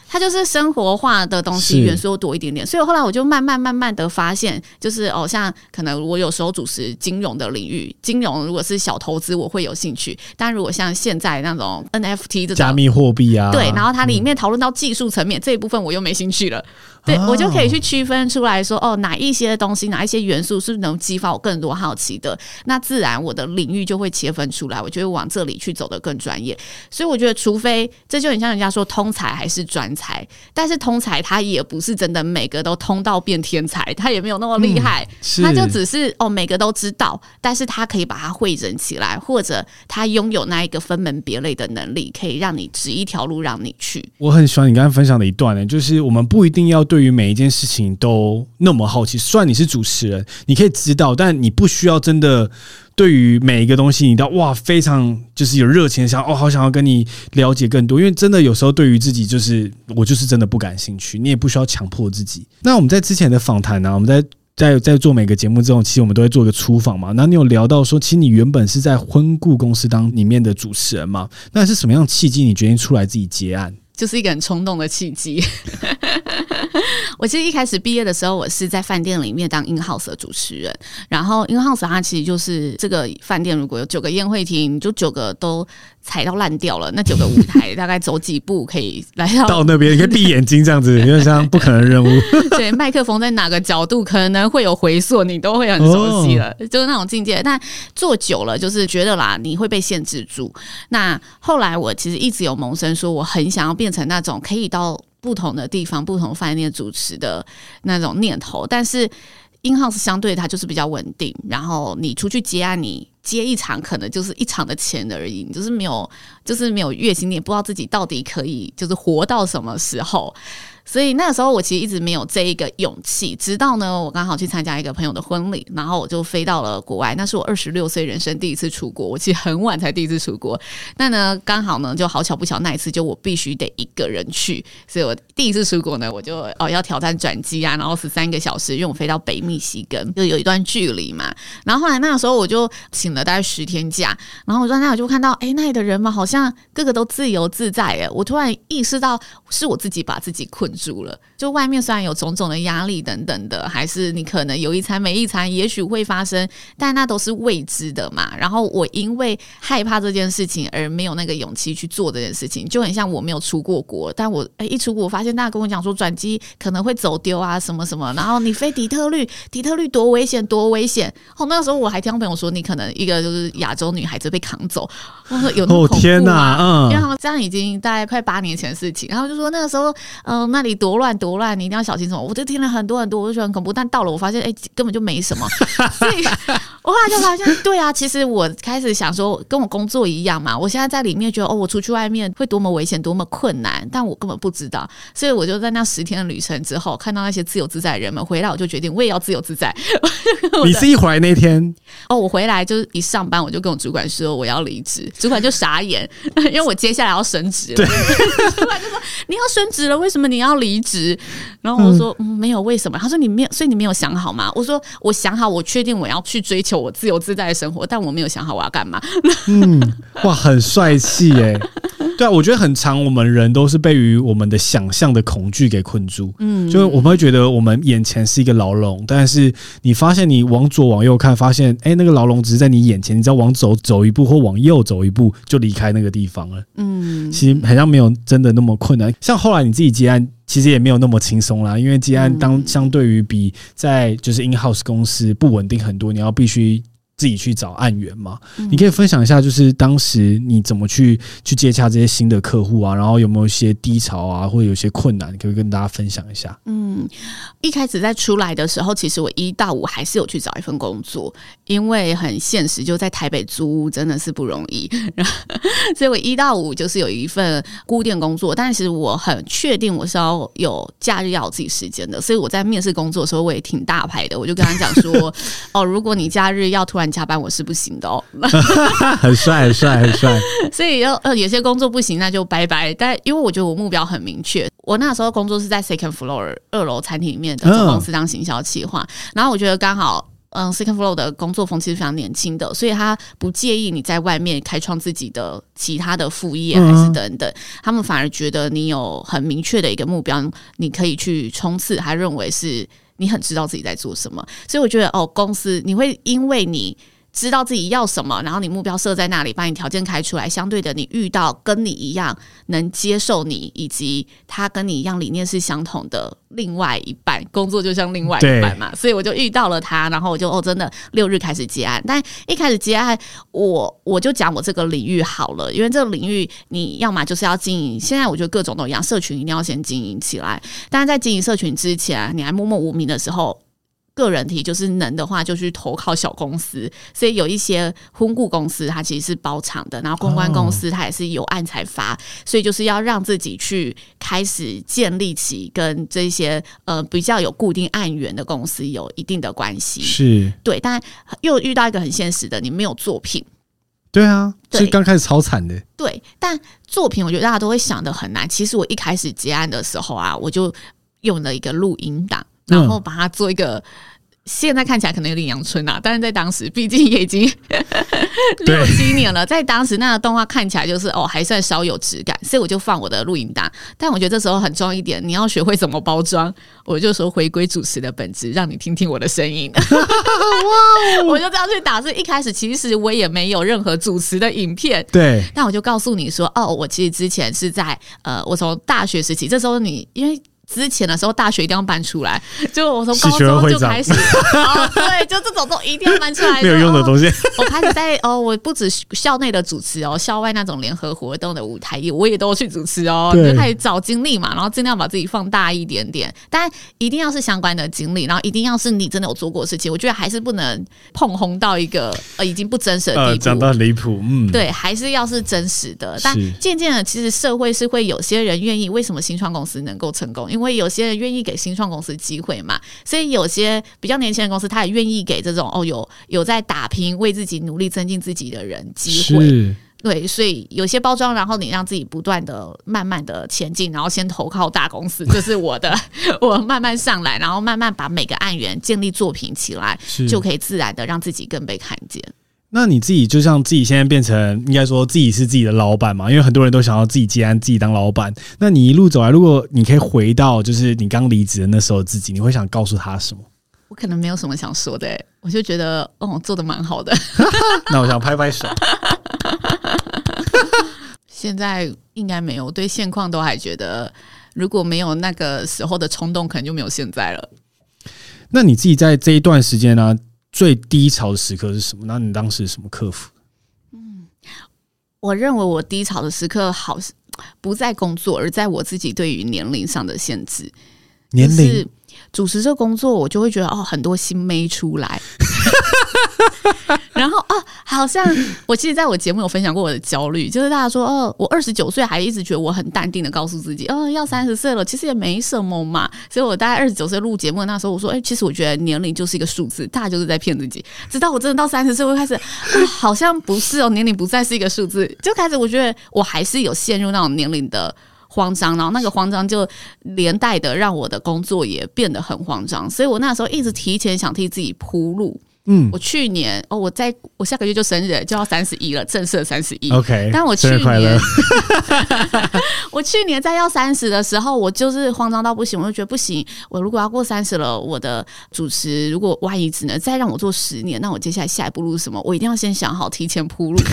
它就是生活化的东西元素多一点点，所以后来我就慢慢慢慢的发现，就是哦，像可能我有时候主持金融的领域，金融如果是小投资，我会有兴趣；但如果像现在那种 NFT 这种加密货币啊，对，然后它里面讨论到技术层面这一部分，我又没兴趣了。对，我就可以去区分出来说，哦，哪一些东西，哪一些元素是能激发我更多好奇的，那自然我的领域就会切分出来，我就会往这里去走得更专业。所以我觉得，除非这就很像人家说通才还是专才，但是通才他也不是真的每个都通到变天才，他也没有那么厉害，嗯、他就只是哦每个都知道，但是他可以把它汇整起来，或者他拥有那一个分门别类的能力，可以让你指一条路让你去。我很喜欢你刚才分享的一段呢，就是我们不一定要。对于每一件事情都那么好奇，虽然你是主持人，你可以知道，但你不需要真的对于每一个东西，你都哇非常就是有热情，想哦好想要跟你了解更多，因为真的有时候对于自己就是我就是真的不感兴趣，你也不需要强迫自己。那我们在之前的访谈呢，我们在在在做每个节目之后，其实我们都会做一个初访嘛。那你有聊到说，其实你原本是在婚顾公司当里面的主持人嘛？那是什么样契机，你决定出来自己接案？就是一个很冲动的契机。我其实一开始毕业的时候，我是在饭店里面当 in house 的主持人。然后 in house 它其实就是这个饭店，如果有九个宴会厅，就九个都踩到烂掉了。那九个舞台大概走几步可以来到到那边，你可以闭眼睛这样子，有点像不可能任务。对，麦克风在哪个角度可能会有回溯，你都会很熟悉了，哦、就是那种境界。但做久了，就是觉得啦，你会被限制住。那后来我其实一直有萌生说，我很想要变成那种可以到。不同的地方，不同饭店主持的那种念头，但是 in house 相对它就是比较稳定，然后你出去接啊，你接一场可能就是一场的钱而已，就是没有，就是没有月薪，你也不知道自己到底可以就是活到什么时候。所以那个时候我其实一直没有这一个勇气，直到呢我刚好去参加一个朋友的婚礼，然后我就飞到了国外。那是我二十六岁人生第一次出国，我其实很晚才第一次出国。那呢刚好呢就好巧不巧，那一次就我必须得一个人去，所以我第一次出国呢，我就哦要挑战转机啊，然后十三个小时，因为我飞到北密西根，就有一段距离嘛。然后后来那个时候我就请了大概十天假，然后我在那我就看到，哎，那里的人嘛，好像个个都自由自在哎，我突然意识到是我自己把自己困住了，就外面虽然有种种的压力等等的，还是你可能有一餐没一餐，也许会发生，但那都是未知的嘛。然后我因为害怕这件事情而没有那个勇气去做这件事情，就很像我没有出过国，但我哎一出国，我发现大家跟我讲说转机可能会走丢啊什么什么，然后你飞底特律，底特律多危险多危险。哦，那个时候我还听朋友说，你可能一个就是亚洲女孩子被扛走，我 说有那么恐怖吗？哦天哪，嗯，然后这样已经大概快八年前的事情，然后就说那个时候。嗯、呃，那里多乱多乱，你一定要小心什么？我就听了很多很多，我就觉得很恐怖。但到了，我发现，哎、欸，根本就没什么。所以，我后来就发现，对啊，其实我开始想说，跟我工作一样嘛。我现在在里面觉得，哦，我出去外面会多么危险，多么困难，但我根本不知道。所以，我就在那十天的旅程之后，看到那些自由自在的人们回来，我就决定，我也要自由自在。你是一回来那天？哦，我回来就是一上班，我就跟我主管说我要离职，主管就傻眼，因为我接下来要升职了。对 主管就说你要升职了，为什么你要离职？然后我说没有，为什么？他说你没有，所以你没有想好吗？我说我想好，我确定我要去追求我自由自在的生活，但我没有想好我要干嘛。嗯，哇，很帅气耶。对啊，我觉得很长，我们人都是被于我们的想象的恐惧给困住。嗯，就是我们会觉得我们眼前是一个牢笼，但是你发现你往左往右看，发现哎，那个牢笼只是在你眼前，你只要往左走一步或往右走一步，就离开那个地方了。嗯，其实好像没有真的那么困难。像后来你自己接案，其实也没有那么轻松啦，因为接案当相对于比在就是 in house 公司不稳定很多，你要必须。自己去找案源嘛？你可以分享一下，就是当时你怎么去去接洽这些新的客户啊？然后有没有一些低潮啊，或者有些困难，可以跟大家分享一下？嗯，一开始在出来的时候，其实我一到五还是有去找一份工作，因为很现实，就在台北租屋真的是不容易，所以我一到五就是有一份固定工作。但是我很确定我是要有假日要有自己时间的，所以我在面试工作的时候我也挺大牌的，我就跟他讲说：哦，如果你假日要突然加班我是不行的哦，很帅很帅很帅，所以要呃有些工作不行那就拜拜。但因为我觉得我目标很明确，我那时候工作是在 second floor 二楼餐厅里面的总公司当行销企划，然后我觉得刚好嗯 second floor 的工作风其实非常年轻的，所以他不介意你在外面开创自己的其他的副业还是等等，他们反而觉得你有很明确的一个目标，你可以去冲刺，他认为是。你很知道自己在做什么，所以我觉得哦，公司你会因为你知道自己要什么，然后你目标设在那里，把你条件开出来，相对的，你遇到跟你一样能接受你，以及他跟你一样理念是相同的另外一半，工作就像另外一半嘛，所以我就遇到了他，然后我就哦，真的六日开始接案，但一开始接案，我我就讲我这个领域好了，因为这个领域你要么就是要经营，现在我觉得各种都一样，社群一定要先经营起来，但是在经营社群之前，你还默默无名的时候。个人体就是能的话，就去投靠小公司。所以有一些婚顾公司，它其实是包场的；然后公关公司，它也是有案才发。所以就是要让自己去开始建立起跟这些呃比较有固定案源的公司有一定的关系。是对，但又遇到一个很现实的，你没有作品。对啊，所以刚开始超惨的。对，但作品我觉得大家都会想的很难。其实我一开始接案的时候啊，我就用了一个录音档。然后把它做一个，现在看起来可能有点阳春啊，但是在当时，毕竟也已经 六七年了，在当时那个动画看起来就是哦，还算稍有质感，所以我就放我的录影档。但我觉得这时候很重要一点，你要学会怎么包装。我就说回归主持的本质，让你听听我的声音。哇！我就这样去打。所以一开始其实我也没有任何主持的影片，对。但我就告诉你说，哦，我其实之前是在呃，我从大学时期，这时候你因为。之前的时候，大学一定要搬出来。就我从高中就开始，哦，对，就这种都一定要搬出来。没有用的东西。我开始在哦，我不止校内的主持哦，校外那种联合活动的舞台我也都去主持哦。就开始找经历嘛，然后尽量把自己放大一点点，但一定要是相关的经历，然后一定要是你真的有做过的事情。我觉得还是不能碰红到一个呃已经不真实的地步。讲到离谱，嗯，对，还是要是真实的。但渐渐的，其实社会是会有些人愿意。为什么新创公司能够成功？因为有些人愿意给新创公司机会嘛。所以有些比较年轻的公司，他也愿意给这种哦有有在打拼、为自己努力、增进自己的人机会。对，所以有些包装，然后你让自己不断的、慢慢的前进，然后先投靠大公司，这是我的。我慢慢上来，然后慢慢把每个案源建立作品起来，就可以自然的让自己更被看见。那你自己就像自己现在变成应该说自己是自己的老板嘛？因为很多人都想要自己接案、自己当老板。那你一路走来，如果你可以回到就是你刚离职的那时候自己，你会想告诉他什么？我可能没有什么想说的、欸，我就觉得哦，做的蛮好的。那我想拍拍手。现在应该没有，对现况都还觉得，如果没有那个时候的冲动，可能就没有现在了。那你自己在这一段时间呢、啊？最低潮的时刻是什么？那你当时什么克服？嗯，我认为我低潮的时刻好不在工作，而在我自己对于年龄上的限制。年龄。主持这工作，我就会觉得哦，很多新妹出来，然后哦，好像我其实在我节目有分享过我的焦虑，就是大家说哦，我二十九岁还一直觉得我很淡定的告诉自己，哦，要三十岁了，其实也没什么嘛。所以我大概二十九岁录节目那时候，我说，哎，其实我觉得年龄就是一个数字，大家就是在骗自己。直到我真的到三十岁，我开始、哦、好像不是哦，年龄不再是一个数字，就开始我觉得我还是有陷入那种年龄的。慌张，然后那个慌张就连带的让我的工作也变得很慌张，所以我那时候一直提前想替自己铺路。嗯，我去年哦，我在我下个月就生日，就要三十一了，正式三十一。OK，但我去年，我去年在要三十的时候，我就是慌张到不行，我就觉得不行。我如果要过三十了，我的主持如果万一只能再让我做十年，那我接下来下一步路是什么？我一定要先想好，提前铺路。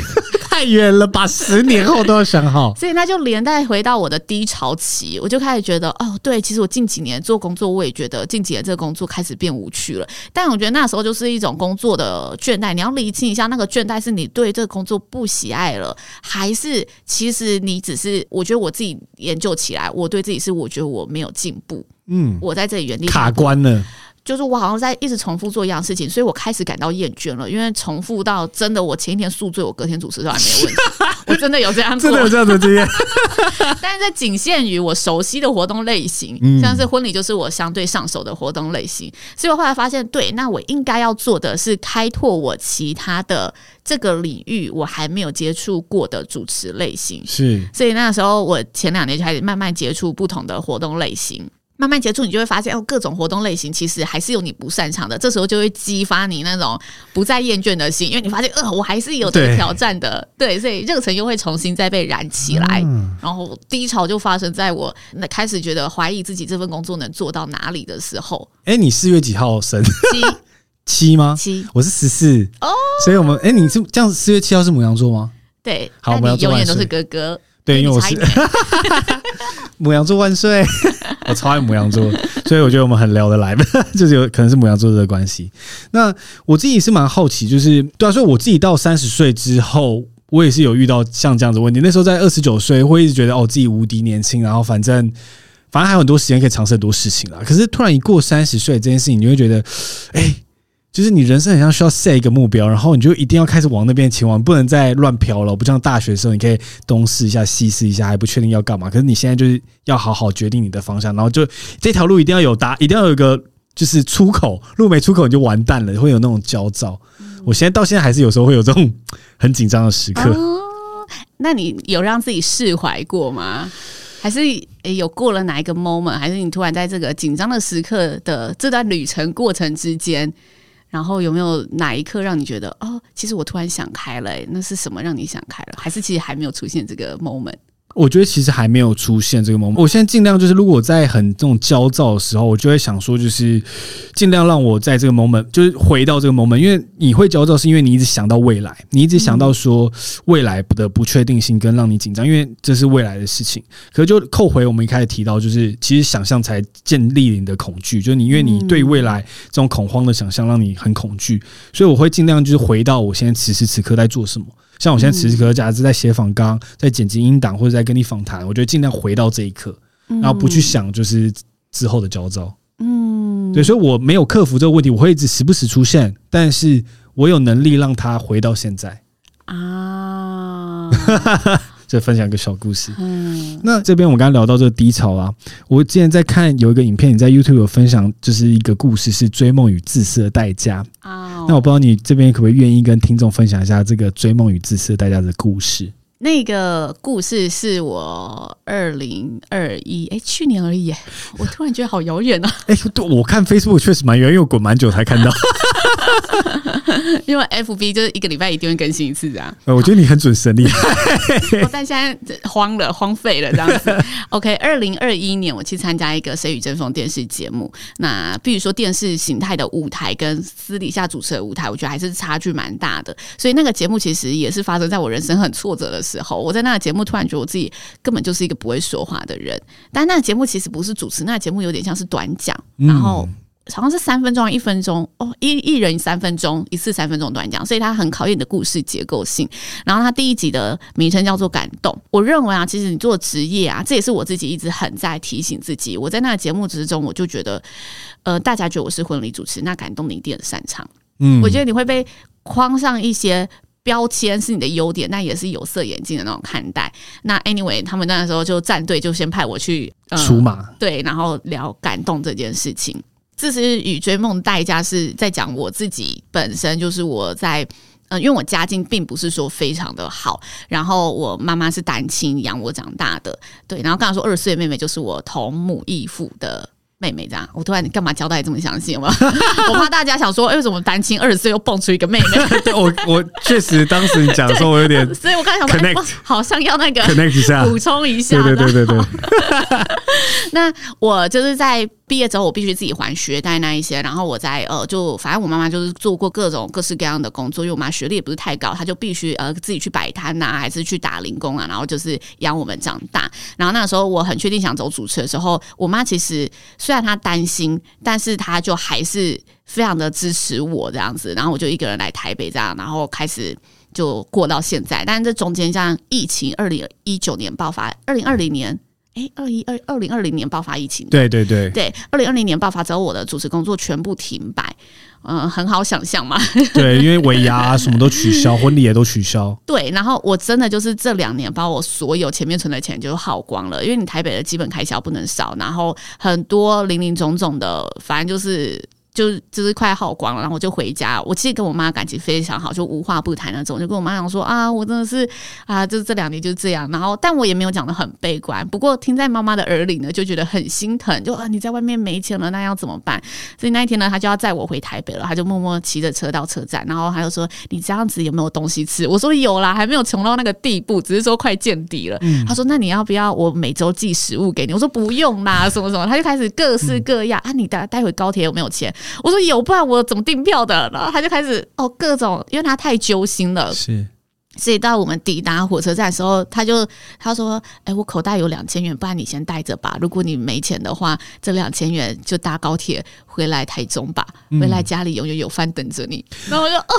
太远了，吧十年后都要想好。所以那就连带回到我的低潮期，我就开始觉得，哦，对，其实我近几年做工作，我也觉得近几年这个工作开始变无趣了。但我觉得那时候就是一种。工作的倦怠，你要厘清一下，那个倦怠是你对这个工作不喜爱了，还是其实你只是？我觉得我自己研究起来，我对自己是我觉得我没有进步，嗯，我在这里原地卡关了。就是我好像在一直重复做一样事情，所以我开始感到厌倦了。因为重复到真的，我前一天宿醉，我隔天主持都还没有问题。我真的有这样做，真的有这样的经验。但是这仅限于我熟悉的活动类型，像是婚礼，就是我相对上手的活动类型。所以我后来发现，对，那我应该要做的是开拓我其他的这个领域，我还没有接触过的主持类型。是，所以那时候我前两年就开始慢慢接触不同的活动类型。慢慢接触，你就会发现哦，各种活动类型其实还是有你不擅长的。这时候就会激发你那种不再厌倦的心，因为你发现，呃，我还是有这个挑战的。对，对，所以热忱又会重新再被燃起来。嗯、然后低潮就发生在我那开始觉得怀疑自己这份工作能做到哪里的时候。哎，你四月几号生？七 七吗？七，我是十四哦。所以我们哎，你是这样？四月七号是母羊座吗？对，好，我们永远都是哥哥。对，因为我是 母羊座万岁，我超爱母羊座，所以我觉得我们很聊得来，就是有可能是母羊座的关系。那我自己是蛮好奇，就是对啊，所以我自己到三十岁之后，我也是有遇到像这样子问题。那时候在二十九岁，会一直觉得哦自己无敌年轻，然后反正反正还有很多时间可以尝试很多事情啦。可是突然一过三十岁这件事情，你会觉得，哎。就是你人生很像需要 set 一个目标，然后你就一定要开始往那边前往，不能再乱飘了。不像大学的时候，你可以东试一下西试一下，还不确定要干嘛。可是你现在就是要好好决定你的方向，然后就这条路一定要有答，一定要有一个就是出口，路没出口你就完蛋了，会有那种焦躁。我现在到现在还是有时候会有这种很紧张的时刻。哦，那你有让自己释怀过吗？还是诶有过了哪一个 moment？还是你突然在这个紧张的时刻的这段旅程过程之间？然后有没有哪一刻让你觉得哦，其实我突然想开了？那是什么让你想开了？还是其实还没有出现这个 moment？我觉得其实还没有出现这个 moment。我现在尽量就是，如果在很这种焦躁的时候，我就会想说，就是尽量让我在这个 moment，就是回到这个 moment。因为你会焦躁，是因为你一直想到未来，你一直想到说未来的不确定性跟让你紧张，因为这是未来的事情。可是就扣回我们一开始提到，就是其实想象才建立你的恐惧，就是你因为你对未来这种恐慌的想象让你很恐惧，所以我会尽量就是回到我现在此时此刻在做什么。像我现在此时此刻，假是在写访纲，在剪辑音档，或者在跟你访谈，我觉得尽量回到这一刻，然后不去想就是之后的焦躁。嗯，对，所以我没有克服这个问题，我会一直时不时出现，但是我有能力让它回到现在啊。就分享一个小故事。嗯，那这边我刚刚聊到这个低潮啊，我之前在看有一个影片，你在 YouTube 有分享，就是一个故事，是追梦与自私的代价。哦，那我不知道你这边可不可以愿意跟听众分享一下这个追梦与自私的代价的故事？那个故事是我二零二一，哎，去年而已，我突然觉得好遥远啊！哎，对，我看 Facebook 确实蛮远，因为我滚蛮久才看到。因为 FB 就是一个礼拜一定会更新一次这样。我觉得你很准时，厉 害。但现在慌了，荒废了这样子。OK，二零二一年我去参加一个《谁与争锋》电视节目，那比如说电视形态的舞台跟私底下主持的舞台，我觉得还是差距蛮大的。所以那个节目其实也是发生在我人生很挫折的时候。时候，我在那个节目突然觉得我自己根本就是一个不会说话的人。但那个节目其实不是主持，那个节目有点像是短讲，然后好像是三分钟、一分钟哦，一一人三分钟，一次三分钟短讲，所以它很考验你的故事结构性。然后它第一集的名称叫做“感动”。我认为啊，其实你做职业啊，这也是我自己一直很在提醒自己。我在那个节目之中，我就觉得，呃，大家觉得我是婚礼主持，那感动你一定很擅长。嗯，我觉得你会被框上一些。标签是你的优点，那也是有色眼镜的那种看待。那 anyway，他们那时候就战队就先派我去出马，对，然后聊感动这件事情。自私与追梦代价是在讲我自己本身，就是我在嗯，因为我家境并不是说非常的好，然后我妈妈是单亲养我长大的，对，然后刚才说二十岁的妹妹就是我同母异父的。妹妹，这样，我突然你干嘛交代这么详细吗？我怕大家想说，哎为什么单亲二十岁又蹦出一个妹妹？对我，我确实当时你讲的时候，我有点，所以我刚才想说好像要那个 connect 一下，补充一下。对对对对对。那我就是在毕业之后，我必须自己还学贷那一些，然后我在呃，就反正我妈妈就是做过各种各式各样的工作，因为我妈学历也不是太高，她就必须呃自己去摆摊呐，还是去打零工啊，然后就是养我们长大。然后那时候我很确定想走主持的时候，我妈其实。虽然他担心，但是他就还是非常的支持我这样子，然后我就一个人来台北这样，然后开始就过到现在。但是这中间像疫情，二零一九年爆发，二零二零年，哎，二一二二零二零年爆发疫情，对对对对，二零二零年爆发之后，我的主持工作全部停摆。嗯，很好想象嘛。对，因为尾牙什么都取消，婚礼也都取消。对，然后我真的就是这两年把我所有前面存的钱就耗光了，因为你台北的基本开销不能少，然后很多零零总总的，反正就是。就就是快耗光了，然后我就回家。我其实跟我妈感情非常好，就无话不谈那种。就跟我妈讲说啊，我真的是啊，就是这两年就这样。然后，但我也没有讲得很悲观。不过听在妈妈的耳里呢，就觉得很心疼。就啊，你在外面没钱了，那要怎么办？所以那一天呢，她就要载我回台北了。她就默默骑着车到车站，然后她就说：“你这样子有没有东西吃？”我说：“有啦，还没有穷到那个地步，只是说快见底了。嗯”她说：“那你要不要我每周寄食物给你？”我说：“不用啦，什么什么。”她就开始各式各样、啊，你待待会高铁有没有钱？我说有，不然我怎么订票的？然后他就开始哦，各种，因为他太揪心了，是，所以到我们抵达火车站的时候，他就他说：“哎，我口袋有两千元，不然你先带着吧。如果你没钱的话，这两千元就搭高铁回来台中吧，回来家里永远有饭等着你。”然后我就哦。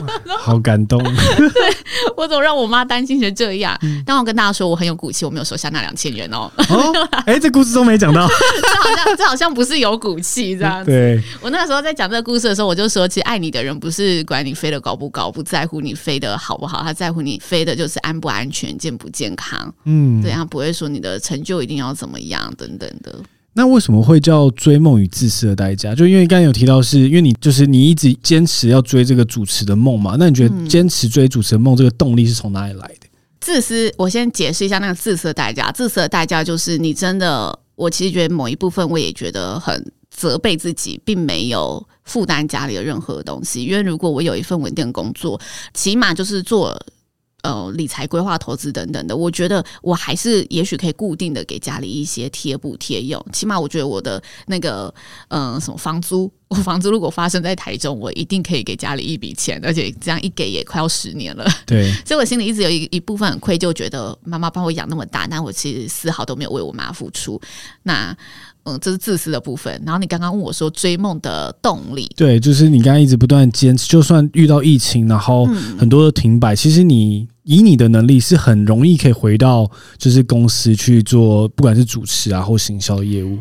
好感动，对，我总让我妈担心成这样。但我跟大家说，我很有骨气，我没有收下那两千元哦。哦，哎，这故事都没讲到，这好像这好像不是有骨气这样子。对，我那时候在讲这个故事的时候，我就说，其实爱你的人不是管你飞得高不高，不在乎你飞得好不好，他在乎你飞的就是安不安全、健不健康。嗯，对，他不会说你的成就一定要怎么样等等的。那为什么会叫追梦与自私的代价？就因为刚才有提到，是因为你就是你一直坚持要追这个主持的梦嘛？那你觉得坚持追主持的梦这个动力是从哪里来的？自私，我先解释一下那个自私的代价。自私的代价就是你真的，我其实觉得某一部分我也觉得很责备自己，并没有负担家里的任何东西。因为如果我有一份稳定的工作，起码就是做。呃理财规划、投资等等的，我觉得我还是也许可以固定的给家里一些贴补贴用。起码我觉得我的那个嗯、呃、什么房租，我房租如果发生在台中，我一定可以给家里一笔钱，而且这样一给也快要十年了。对，所以我心里一直有一一部分很愧疚，觉得妈妈帮我养那么大，但我其实丝毫都没有为我妈付出。那嗯，这是自私的部分。然后你刚刚问我说追梦的动力，对，就是你刚刚一直不断坚持，就算遇到疫情，然后很多的停摆，嗯、其实你以你的能力是很容易可以回到就是公司去做，不管是主持啊或行销的业务。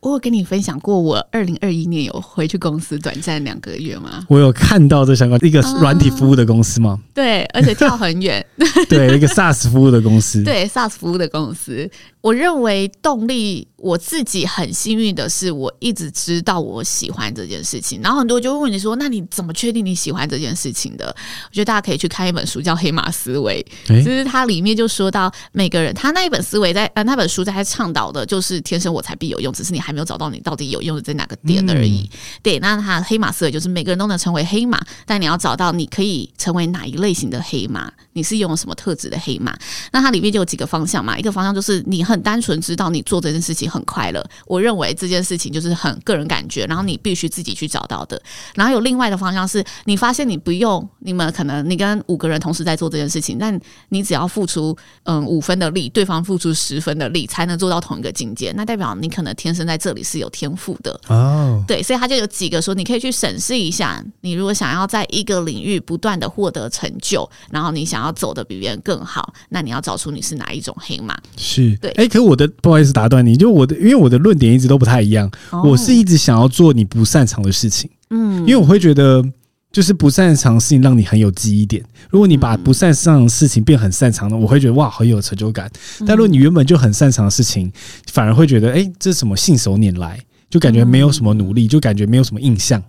我有跟你分享过，我二零二一年有回去公司短暂两个月吗？我有看到这相关一个软体服务的公司吗？啊、对，而且跳很远。对，一个 SaaS 服务的公司。对，SaaS 服务的公司。我认为动力，我自己很幸运的是，我一直知道我喜欢这件事情。然后很多人就会问你说：“那你怎么确定你喜欢这件事情的？”我觉得大家可以去看一本书，叫《黑马思维》，欸、就是它里面就说到每个人，他那一本思维在呃那本书在倡导的就是天生我材必有用，只是你还没有找到你到底有用的在哪个点而已。嗯、对，那他黑马思维就是每个人都能成为黑马，但你要找到你可以成为哪一类型的黑马，你是拥有什么特质的黑马？那它里面就有几个方向嘛，一个方向就是你。很单纯知道你做这件事情很快乐，我认为这件事情就是很个人感觉，然后你必须自己去找到的。然后有另外的方向是，你发现你不用，你们可能你跟五个人同时在做这件事情，但你只要付出嗯五分的力，对方付出十分的力，才能做到同一个境界。那代表你可能天生在这里是有天赋的哦。对，所以他就有几个说，你可以去审视一下，你如果想要在一个领域不断的获得成就，然后你想要走的比别人更好，那你要找出你是哪一种黑马。是对。哎可我的不好意思打断你，就我的，因为我的论点一直都不太一样。哦、我是一直想要做你不擅长的事情，嗯，因为我会觉得，就是不擅长的事情让你很有记忆点。如果你把不擅长的事情变很擅长的，我会觉得哇，很有成就感。但如果你原本就很擅长的事情，反而会觉得，哎、欸，这是什么信手拈来，就感觉没有什么努力，就感觉没有什么印象。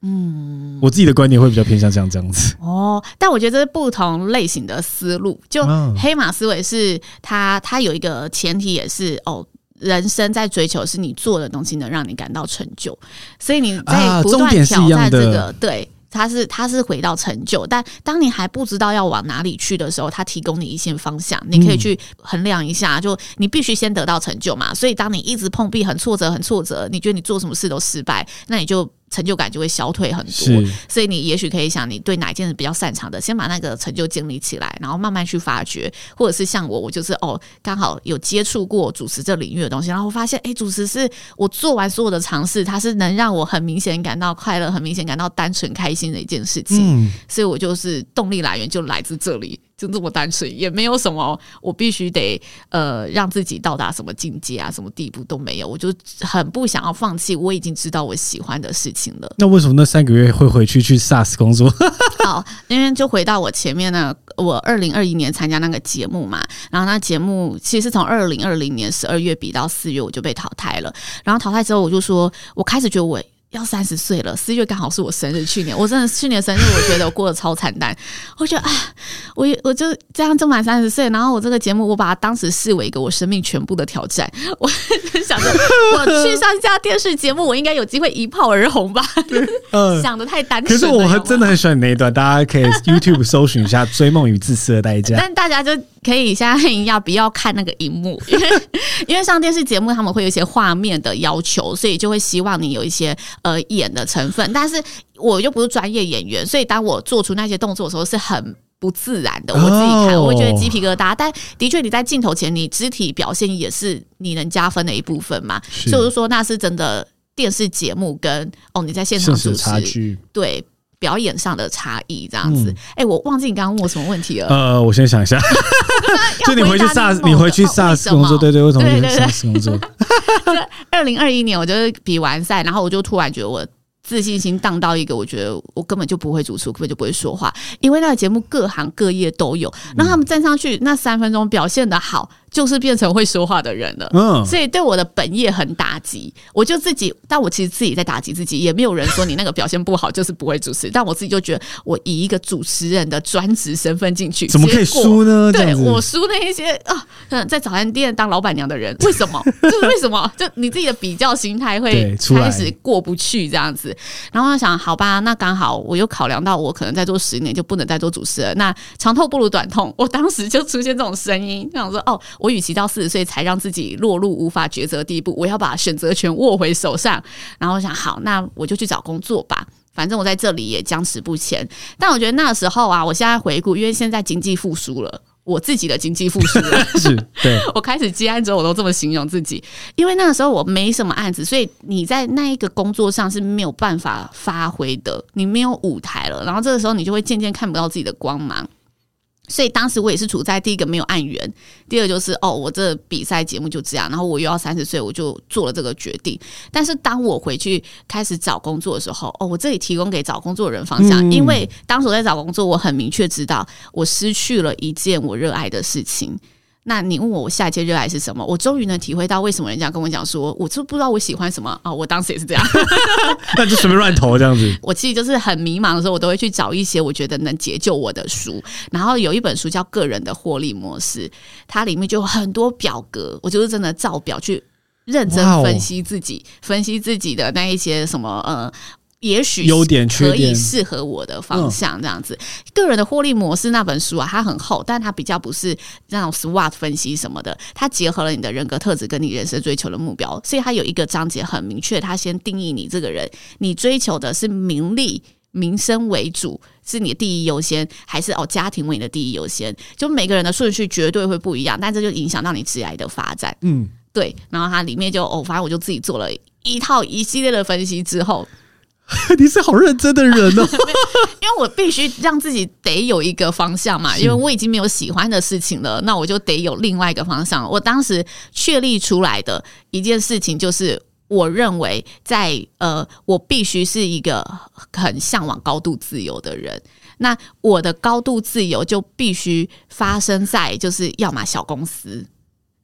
嗯，我自己的观点会比较偏向像这样子哦，但我觉得这是不同类型的思路。就黑马思维是它，它有一个前提也是哦，人生在追求是你做的东西能让你感到成就，所以你在不断挑战这个，对，它是它是回到成就。但当你还不知道要往哪里去的时候，它提供你一些方向，你可以去衡量一下。就你必须先得到成就嘛，所以当你一直碰壁、很挫折、很挫折，你觉得你做什么事都失败，那你就。成就感就会消退很多，所以你也许可以想，你对哪一件事比较擅长的，先把那个成就建立起来，然后慢慢去发掘，或者是像我，我就是哦，刚好有接触过主持这领域的东西，然后发现，哎，主持是我做完所有的尝试，它是能让我很明显感到快乐，很明显感到单纯开心的一件事情，所以我就是动力来源就来自这里。就这么单纯，也没有什么我必须得呃让自己到达什么境界啊，什么地步都没有。我就很不想要放弃，我已经知道我喜欢的事情了。那为什么那三个月会回去去 SaaS 工作？好，因为就回到我前面呢，我二零二一年参加那个节目嘛，然后那节目其实从二零二零年十二月比到四月我就被淘汰了。然后淘汰之后，我就说我开始觉得我。要三十岁了，四月刚好是我生日。去年我真的去年生日，我觉得我过得超惨淡。我觉得啊，我我就这样就满三十岁，然后我这个节目，我把它当时视为一个我生命全部的挑战。我 就想着我去上一家电视节目，我应该有机会一炮而红吧？嗯，想的太单纯。可是我真的很喜欢你那一段，大家可以 YouTube 搜寻一下《追梦与自私的代价》。但大家就可以现在要不要看那个荧幕？因为因为上电视节目他们会有一些画面的要求，所以就会希望你有一些。呃，演的成分，但是我又不是专业演员，所以当我做出那些动作的时候是很不自然的。我自己看，我会觉得鸡皮疙瘩。但的确，你在镜头前，你肢体表现也是你能加分的一部分嘛。所以我就说，那是真的电视节目跟哦，你在现场主持对表演上的差异这样子。哎、嗯欸，我忘记你刚刚问我什么问题了。呃，我先想一下。就你回去 SARS，你回去 SARS 工作，对对，为什么回去 SARS 工作？二零二一年，我就是比完赛，然后我就突然觉得我自信心荡到一个，我觉得我根本就不会主持，根本就不会说话，因为那个节目各行各业都有，那他们站上去那三分钟表现的好，就是变成会说话的人了，嗯，所以对我的本业很打击。我就自己，但我其实自己在打击自己，也没有人说你那个表现不好就是不会主持。但我自己就觉得，我以一个主持人的专职身份进去，怎么可以输呢？对我输那一些啊，在早餐店当老板娘的人，为什么？就是为什么？就你自己的比较心态会开始过不去这样子。然后我想，好吧，那刚好我又考量到我可能再做十年就不能再做主持人，那长痛不如短痛。我当时就出现这种声音，就想说，哦。我与其到四十岁才让自己落入无法抉择的地步，我要把选择权握回手上。然后我想，好，那我就去找工作吧。反正我在这里也僵持不前。但我觉得那个时候啊，我现在回顾，因为现在经济复苏了，我自己的经济复苏了，是对 我开始接案之后，我都这么形容自己。因为那个时候我没什么案子，所以你在那一个工作上是没有办法发挥的，你没有舞台了。然后这个时候，你就会渐渐看不到自己的光芒。所以当时我也是处在第一个没有案源，第二就是哦，我这比赛节目就这样，然后我又要三十岁，我就做了这个决定。但是当我回去开始找工作的时候，哦，我这里提供给找工作的人方向，嗯、因为当时我在找工作，我很明确知道我失去了一件我热爱的事情。那你问我我下一届热爱是什么？我终于能体会到为什么人家跟我讲说，我就不知道我喜欢什么啊、哦！我当时也是这样，那就随便乱投这样子。我其实就是很迷茫的时候，我都会去找一些我觉得能解救我的书。然后有一本书叫《个人的获利模式》，它里面就有很多表格，我就是真的照表去认真分析自己，分析自己的那一些什么呃。也许优点可以适合我的方向，这样子。个人的获利模式那本书啊，它很厚，但它比较不是那种 SWOT 分析什么的，它结合了你的人格特质跟你人生追求的目标，所以它有一个章节很明确，它先定义你这个人，你追求的是名利、民生为主，是你的第一优先，还是哦家庭为你的第一优先？就每个人的顺序绝对会不一样，但这就影响到你职业的发展。嗯，对。然后它里面就哦，反正我就自己做了一套一系列的分析之后。你是好认真的人哦，因为我必须让自己得有一个方向嘛，因为我已经没有喜欢的事情了，那我就得有另外一个方向。我当时确立出来的一件事情就是，我认为在呃，我必须是一个很向往高度自由的人。那我的高度自由就必须发生在就是要么小公司。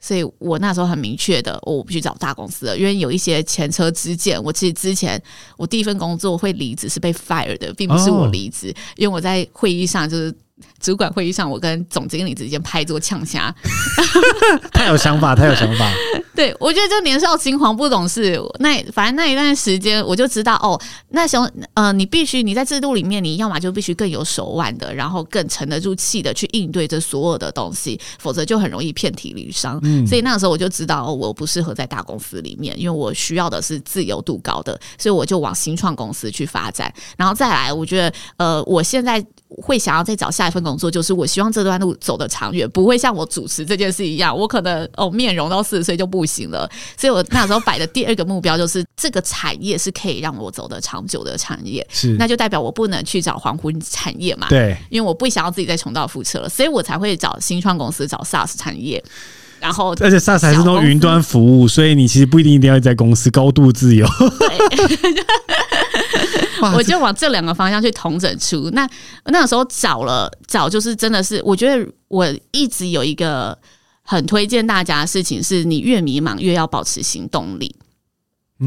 所以我那时候很明确的，我不去找大公司了，因为有一些前车之鉴。我其实之前我第一份工作会离职是被 fire 的，并不是我离职，因为我在会议上就是。主管会议上，我跟总经理之间拍桌呛虾，太有想法，太有想法。对，我觉得就年少轻狂不懂事。那反正那一段时间，我就知道哦，那时候呃，你必须你在制度里面，你要么就必须更有手腕的，然后更沉得住气的去应对这所有的东西，否则就很容易遍体鳞伤。嗯，所以那个时候我就知道，哦，我不适合在大公司里面，因为我需要的是自由度高的，所以我就往新创公司去发展。然后再来，我觉得呃，我现在。会想要再找下一份工作，就是我希望这段路走得长远，不会像我主持这件事一样，我可能哦面容到四十岁就不行了。所以我那时候摆的第二个目标就是这个产业是可以让我走得长久的产业，是那就代表我不能去找黄昏产业嘛，对，因为我不想要自己再重蹈覆辙了，所以我才会找新创公司，找 SaaS 产业，然后而且 SaaS 还是那种云端服务，所以你其实不一定一定要在公司高度自由。对我就往这两个方向去同整出。那那个时候找了找，就是真的是，我觉得我一直有一个很推荐大家的事情，是你越迷茫越要保持行动力。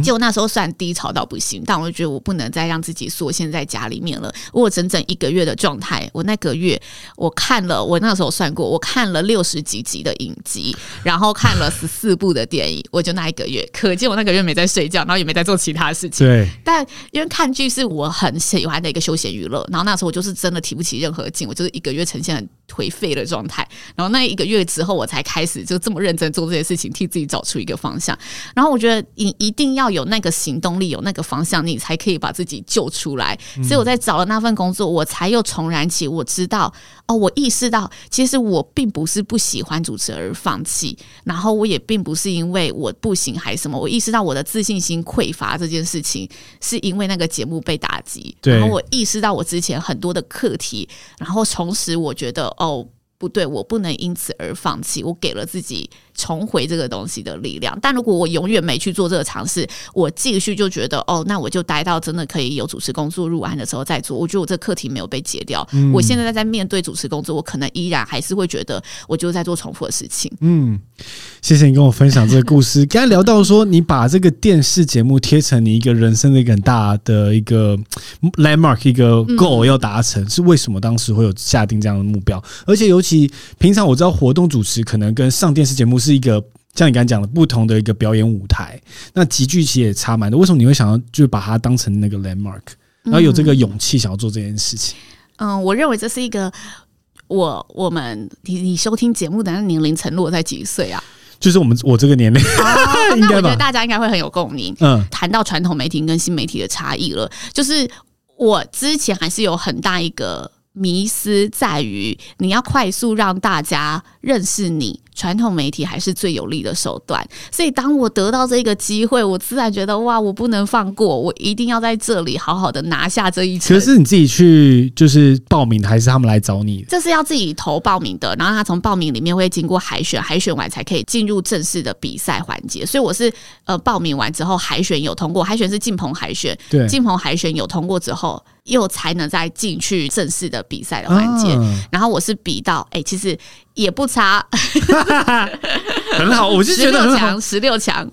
就那时候算低潮到不行，但我就觉得我不能再让自己缩陷在家里面了。我有整整一个月的状态，我那个月我看了，我那时候算过，我看了六十几集的影集，然后看了十四部的电影，我就那一个月，可见我那个月没在睡觉，然后也没在做其他事情。对，但因为看剧是我很喜欢的一个休闲娱乐，然后那时候我就是真的提不起任何劲，我就是一个月呈现很颓废的状态。然后那一个月之后，我才开始就这么认真做这些事情，替自己找出一个方向。然后我觉得你一定要有那个行动力，有那个方向，你才可以把自己救出来。所以我在找了那份工作，我才又重燃起。我知道哦，我意识到，其实我并不是不喜欢主持而放弃，然后我也并不是因为我不行还是什么。我意识到我的自信心匮乏这件事情，是因为那个节目被打击。然后我意识到我之前很多的课题，然后同时我觉得哦。不对，我不能因此而放弃。我给了自己重回这个东西的力量。但如果我永远没去做这个尝试，我继续就觉得哦，那我就待到真的可以有主持工作入安的时候再做。我觉得我这课题没有被解掉。嗯、我现在在面对主持工作，我可能依然还是会觉得我就在做重复的事情。嗯，谢谢你跟我分享这个故事。刚才聊到说，你把这个电视节目贴成你一个人生的一个很大的一个 landmark，一个 goal 要达成，嗯、是为什么当时会有下定这样的目标？而且尤其平常我知道活动主持可能跟上电视节目是一个像你刚才讲的不同的一个表演舞台，那集聚其实也差蛮多。为什么你会想要就把它当成那个 landmark，然后有这个勇气想要做这件事情？嗯，我认为这是一个我我们你你收听节目的年龄层落在几岁啊？就是我们我这个年龄，哦，那我觉得大家应该会很有共鸣。嗯，谈到传统媒体跟新媒体的差异了，就是我之前还是有很大一个迷思在于，你要快速让大家认识你。传统媒体还是最有利的手段，所以当我得到这个机会，我自然觉得哇，我不能放过，我一定要在这里好好的拿下这一层。可是你自己去就是报名的，还是他们来找你？这是要自己投报名的，然后他从报名里面会经过海选，海选完才可以进入正式的比赛环节。所以我是呃报名完之后，海选有通过，海选是进棚海选，对，进棚海选有通过之后，又才能再进去正式的比赛的环节。啊、然后我是比到哎、欸，其实。也不差，很好，我就觉得很好。十六强，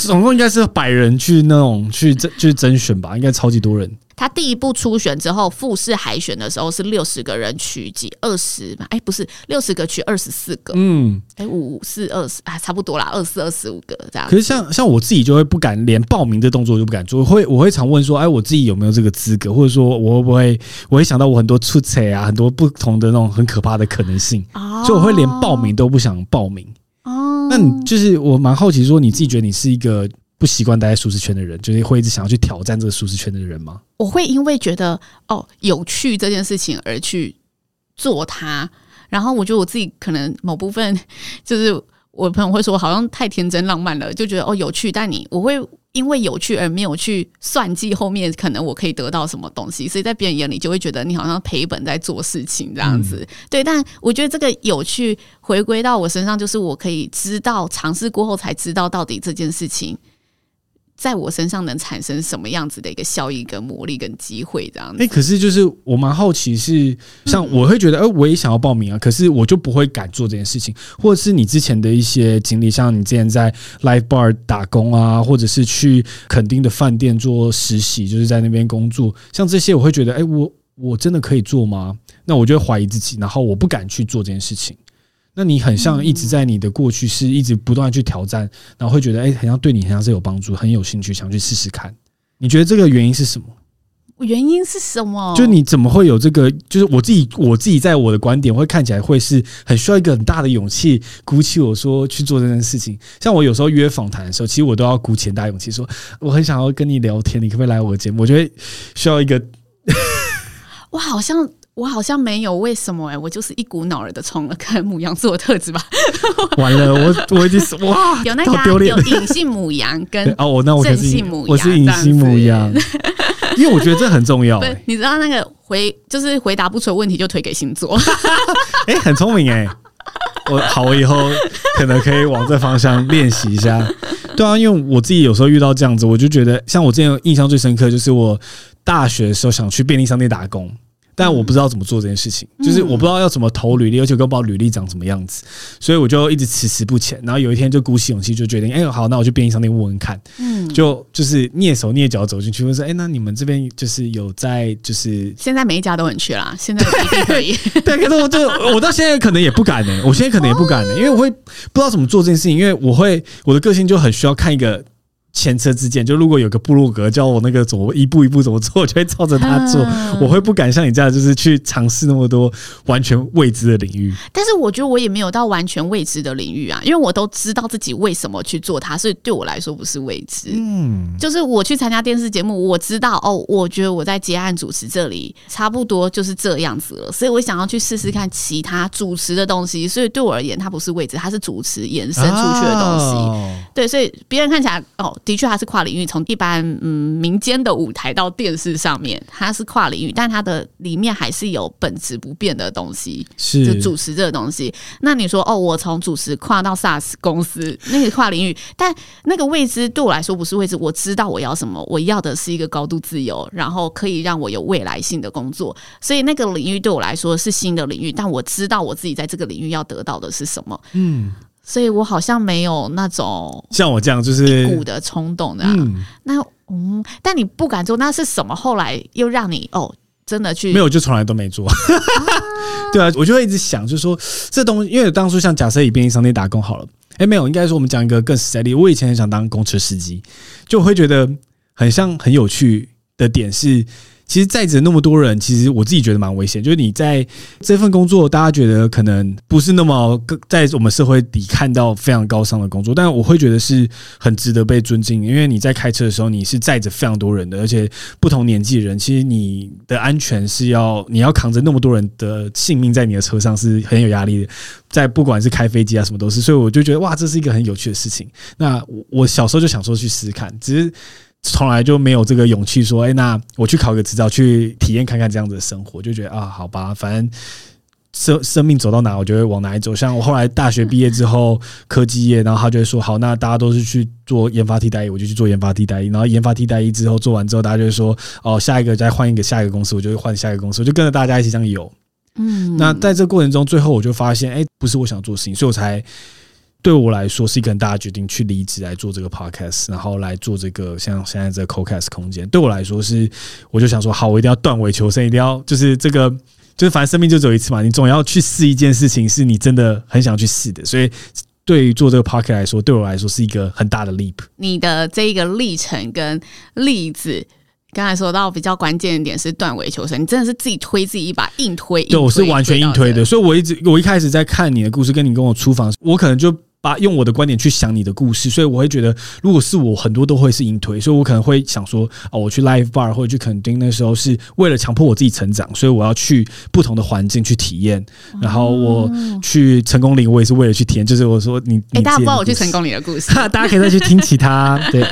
总共应该是百人去那种去甄去甄选吧，应该超级多人。他第一步初选之后，复试海选的时候是六十个人取几二十嘛？哎，不是六十个取二十四个。嗯，哎，五四二十啊，差不多啦，二四二十五个这样。可是像像我自己就会不敢连报名的动作就不敢做，会我会常问说，哎，我自己有没有这个资格？或者说我会不会我会想到我很多出彩啊，很多不同的那种很可怕的可能性，哦、所以我会连报名都不想报名。哦，那你就是我蛮好奇说，你自己觉得你是一个。不习惯待在舒适圈的人，就是会一直想要去挑战这个舒适圈的人吗？我会因为觉得哦有趣这件事情而去做它，然后我觉得我自己可能某部分就是我朋友会说好像太天真浪漫了，就觉得哦有趣，但你我会因为有趣而没有去算计后面可能我可以得到什么东西，所以在别人眼里就会觉得你好像赔本在做事情这样子。嗯、对，但我觉得这个有趣回归到我身上，就是我可以知道尝试过后才知道到底这件事情。在我身上能产生什么样子的一个效益、跟魔力、跟机会这样子？哎，可是就是我蛮好奇，是像我会觉得，哎，我也想要报名啊，可是我就不会敢做这件事情，或者是你之前的一些经历，像你之前在 Live Bar 打工啊，或者是去垦丁的饭店做实习，就是在那边工作，像这些，我会觉得，哎，我我真的可以做吗？那我就会怀疑自己，然后我不敢去做这件事情。那你很像一直在你的过去是一直不断去挑战，然后会觉得哎，好像对你好像是有帮助，很有兴趣想去试试看。你觉得这个原因是什么？原因是什么？就你怎么会有这个？就是我自己，我自己在我的观点会看起来会是很需要一个很大的勇气，鼓起我说去做这件事情。像我有时候约访谈的时候，其实我都要鼓起很大勇气说，我很想要跟你聊天，你可不可以来我的节目？我觉得需要一个，我好像。我好像没有，为什么、欸？哎，我就是一股脑儿的冲了，看母羊座的特质吧。完了，我我已经是 哇，有那个、啊、有隐性母羊跟 哦，我那我是隐性母羊，我是隐性母羊，因为我觉得这很重要、欸。你知道那个回就是回答不出问题就推给星座，哎、欸，很聪明哎、欸。我好，我以后可能可以往这方向练习一下。对啊，因为我自己有时候遇到这样子，我就觉得像我之前印象最深刻，就是我大学的时候想去便利商店打工。但我不知道怎么做这件事情，就是我不知道要怎么投履历，而且更不知道履历长什么样子，所以我就一直迟迟不前。然后有一天就鼓起勇气，就决定，哎，好，那我去便利商店问问看。嗯，就就是蹑手蹑脚走进去，问说，哎，那你们这边就是有在，就是现在每一家都很缺啦，现在可以。对，可是我就我到现在可能也不敢呢，我现在可能也不敢呢，因为我会不知道怎么做这件事情，因为我会我的个性就很需要看一个。前车之鉴，就如果有个部落格教我那个怎么一步一步怎么做，我就会照着他做。嗯、我会不敢像你这样，就是去尝试那么多完全未知的领域。但是我觉得我也没有到完全未知的领域啊，因为我都知道自己为什么去做它，所以对我来说不是未知。嗯，就是我去参加电视节目，我知道哦，我觉得我在接案主持这里差不多就是这样子了，所以我想要去试试看其他主持的东西。所以对我而言，它不是未知，它是主持延伸出去的东西。哦对，所以别人看起来哦，的确它是跨领域，从一般嗯民间的舞台到电视上面，它是跨领域，但它的里面还是有本质不变的东西，是就主持这个东西。那你说哦，我从主持跨到 SaaS 公司，那个跨领域，但那个未知对我来说不是未知，我知道我要什么，我要的是一个高度自由，然后可以让我有未来性的工作，所以那个领域对我来说是新的领域，但我知道我自己在这个领域要得到的是什么，嗯。所以我好像没有那种像我这样就是一股的冲动的、啊，嗯，那嗯，但你不敢做，那是什么？后来又让你哦，真的去没有，就从来都没做。啊 对啊，我就会一直想，就是说这东西，因为当初像假设以便利商店打工好了，哎、欸，没有，应该说我们讲一个更实在的，我以前很想当公车司机，就会觉得很像很有趣的点是。其实载着那么多人，其实我自己觉得蛮危险。就是你在这份工作，大家觉得可能不是那么在我们社会里看到非常高尚的工作，但我会觉得是很值得被尊敬。因为你在开车的时候，你是载着非常多人的，而且不同年纪的人，其实你的安全是要你要扛着那么多人的性命在你的车上是很有压力的。在不管是开飞机啊什么都是，所以我就觉得哇，这是一个很有趣的事情。那我小时候就想说去试试看，只是。从来就没有这个勇气说，哎，那我去考个执照，去体验看看这样子的生活，就觉得啊，好吧，反正生生命走到哪，我就会往哪里走。像我后来大学毕业之后，科技业，然后他就会说，好，那大家都是去做研发替代役，我就去做研发替代役。然后研发替代役之后做完之后，大家就会说，哦，下一个再换一个下一个公司，我就会换下一个公司，我就跟着大家一起这样游。嗯，那在这过程中，最后我就发现，哎，不是我想做的事情，所以我才。对我来说是一个很大的决定，去离职来做这个 podcast，然后来做这个像现在这个 CoCast 空间。对我来说是，我就想说，好，我一定要断尾求生，一定要就是这个，就是反正生命就只有一次嘛，你总要去试一件事情，是你真的很想去试的。所以，对于做这个 podcast 来说，对我来说是一个很大的 leap。你的这一个历程跟例子，刚才说到比较关键的点是断尾求生，你真的是自己推自己一把，硬推。硬推，对，我是完全硬推的。所以我一直，我一开始在看你的故事，跟你跟我出访，我可能就。把用我的观点去想你的故事，所以我会觉得，如果是我，很多都会是硬推，所以我可能会想说，哦，我去 live bar 或者去垦丁，那时候是为了强迫我自己成长，所以我要去不同的环境去体验。然后我去成功岭，我也是为了去体验。就是我说你，你、欸、大家不知道我去成功岭的故事，大家可以再去听其他。对，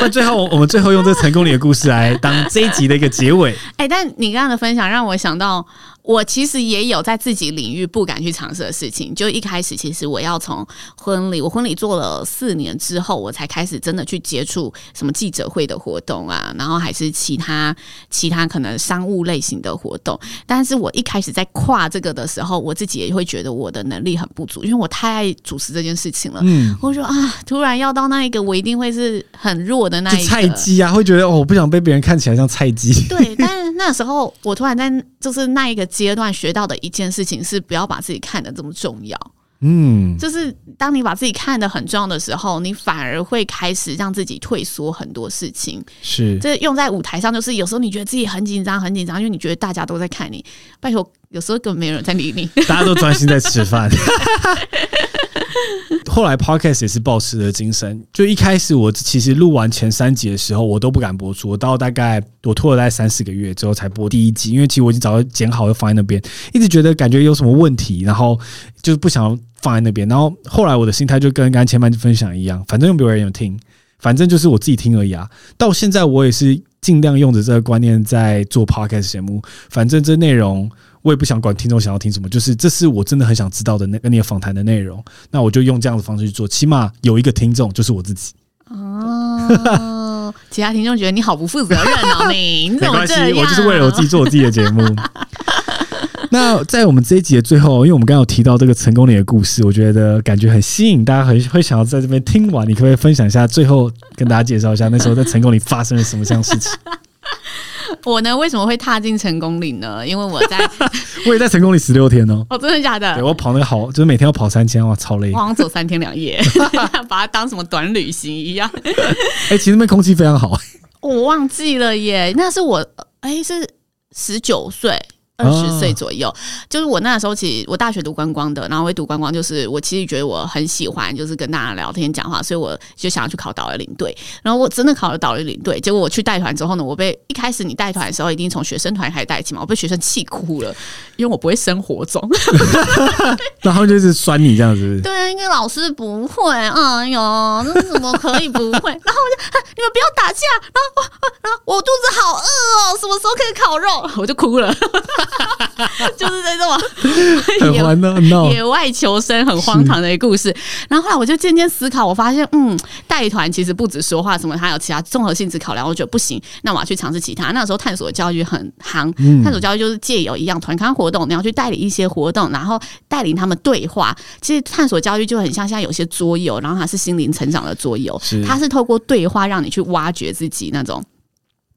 那最后我们最后用这成功岭的故事来当这一集的一个结尾。哎、欸，但你刚刚的分享让我想到。我其实也有在自己领域不敢去尝试的事情。就一开始，其实我要从婚礼，我婚礼做了四年之后，我才开始真的去接触什么记者会的活动啊，然后还是其他其他可能商务类型的活动。但是我一开始在跨这个的时候，我自己也会觉得我的能力很不足，因为我太爱主持这件事情了。嗯，我说啊，突然要到那一个，我一定会是很弱的那一个菜鸡啊，会觉得哦，我不想被别人看起来像菜鸡。对，那时候我突然在就是那一个。阶段学到的一件事情是不要把自己看得这么重要。嗯，就是当你把自己看得很重要的时候，你反而会开始让自己退缩很多事情。是，这用在舞台上，就是有时候你觉得自己很紧张，很紧张，因为你觉得大家都在看你。拜托，有时候根本没有人在理你，大家都专心在吃饭。后来 Podcast 也是保持的精神，就一开始我其实录完前三集的时候，我都不敢播出。我到大概我拖了大概三四个月之后才播第一集，因为其实我已经早就剪好，就放在那边，一直觉得感觉有什么问题，然后就是不想放在那边。然后后来我的心态就跟刚才前半分享一样，反正又没有人有听，反正就是我自己听而已啊。到现在我也是尽量用着这个观念在做 Podcast 节目，反正这内容。我也不想管听众想要听什么，就是这是我真的很想知道的那跟你的访谈的内容，那我就用这样的方式去做，起码有一个听众就是我自己。哦，其他听众觉得你好不负责任哦，你你怎么这样？没关系，我就是为了我自己做我自己的节目。那在我们这一集的最后，因为我们刚刚有提到这个成功里的故事，我觉得感觉很吸引，大家很会想要在这边听完。你可不可以分享一下，最后跟大家介绍一下那时候在成功里发生了什么这样的事情？我呢，为什么会踏进成功岭呢？因为我在，我也在成功岭十六天哦。哦，真的假的？对，我跑那个好，就是每天要跑三千，哇，超累。我好像走三天两夜，把它当什么短旅行一样。哎、欸，其实那边空气非常好。我忘记了耶，那是我哎、欸，是十九岁，二十岁左右，就是我那时候其实我大学读观光的，然后我读观光，就是我其实觉得我很喜欢，就是跟大家聊天讲话，所以我就想要去考导游领队。然后我真的考了导游领队，结果我去带团之后呢，我被一开始你带团的时候一定从学生团开始带起嘛，我被学生气哭了，因为我不会生活中，然后就是酸你这样子。对啊，因为老师不会，哎呦，那怎么可以不会？然后我就你们不要打架，然后然后我肚子好饿哦，什么时候可以烤肉？我就哭了。就是在这种野野外求生很荒唐的一个故事，然后后来我就渐渐思考，我发现，嗯，带团其实不止说话，什么还有其他综合性质考量，我觉得不行，那我要去尝试其他。那时候探索教育很夯，探索教育就是借由一样团康活动，你要去带领一些活动，然后带领他们对话。其实探索教育就很像现在有些桌游，然后它是心灵成长的桌游，它是透过对话让你去挖掘自己那种。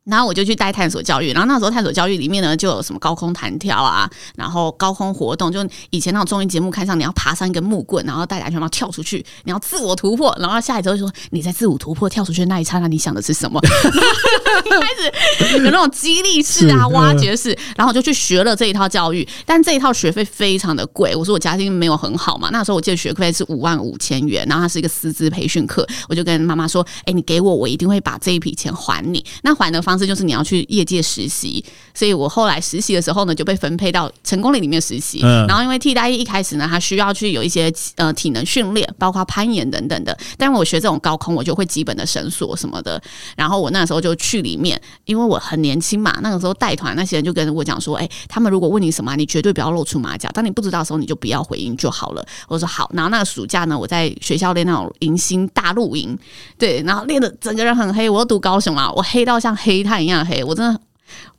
然后我就去带探索教育，然后那时候探索教育里面呢，就有什么高空弹跳啊，然后高空活动，就以前那种综艺节目看上，你要爬上一根木棍，然后带安全帽跳出去，你要自我突破，然后下来之后就说你在自我突破跳出去的那一刹那，你想的是什么？开始有那种激励式啊、挖掘式，然后我就去学了这一套教育，但这一套学费非常的贵。我说我家境没有很好嘛，那时候我记得学费是五万五千元，然后它是一个师资培训课，我就跟妈妈说：“哎，你给我，我一定会把这一笔钱还你。”那还的方。方式就是你要去业界实习，所以我后来实习的时候呢，就被分配到成功岭里面实习。嗯、然后因为替代役一开始呢，他需要去有一些呃体能训练，包括攀岩等等的。但我学这种高空，我就会基本的绳索什么的。然后我那时候就去里面，因为我很年轻嘛，那个时候带团那些人就跟我讲说：“哎、欸，他们如果问你什么，你绝对不要露出马脚。当你不知道的时候，你就不要回应就好了。”我说好。然后那个暑假呢，我在学校练那种迎新大露营，对，然后练的整个人很黑。我又读高雄啊，我黑到像黑。炭一样黑，我真的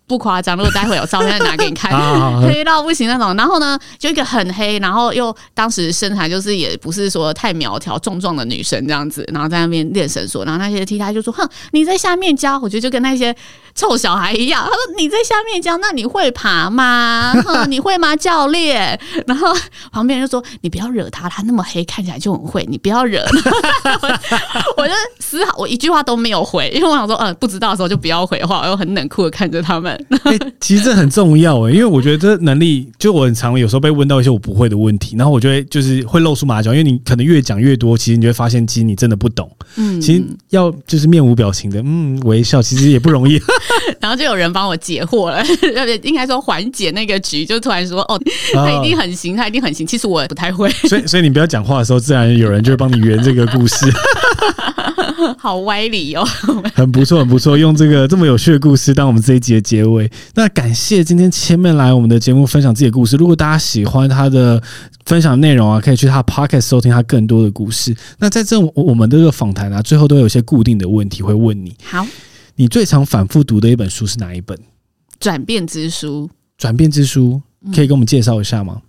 不夸张。如果待会有照片拿给你看，黑到不行那种。然后呢，就一个很黑，然后又当时身材就是也不是说太苗条、壮壮的女生这样子，然后在那边练绳索，然后那些 T 台就说：“哼，你在下面教。”我觉得就跟那些。臭小孩一样，他说你在下面教，那你会爬吗？哼，你会吗，教练？然后旁边人就说你不要惹他，他那么黑，看起来就很会，你不要惹。我就丝毫我一句话都没有回，因为我想说，嗯，不知道的时候就不要回话，我又很冷酷的看着他们。欸，其实这很重要诶，因为我觉得这能力，就我很常有时候被问到一些我不会的问题，然后我就会就是会露出马脚，因为你可能越讲越多，其实你就会发现，其实你真的不懂。嗯，其实要就是面无表情的，嗯，微笑，其实也不容易。然后就有人帮我解惑了，应该说缓解那个局，就突然说哦，他一定很行，他一定很行。其实我也不太会，所以所以你不要讲话的时候，自然有人就会帮你圆这个故事。好歪理哦，很不错，很不错，用这个这么有趣的故事当我们这一集的结尾。那感谢今天千面来我们的节目分享自己的故事。如果大家喜欢他的分享内容啊，可以去他的 podcast 收听他更多的故事。那在这我们这个访谈啊，最后都有一些固定的问题会问你。好。你最常反复读的一本书是哪一本？转变之书。转变之书，可以给我们介绍一下吗？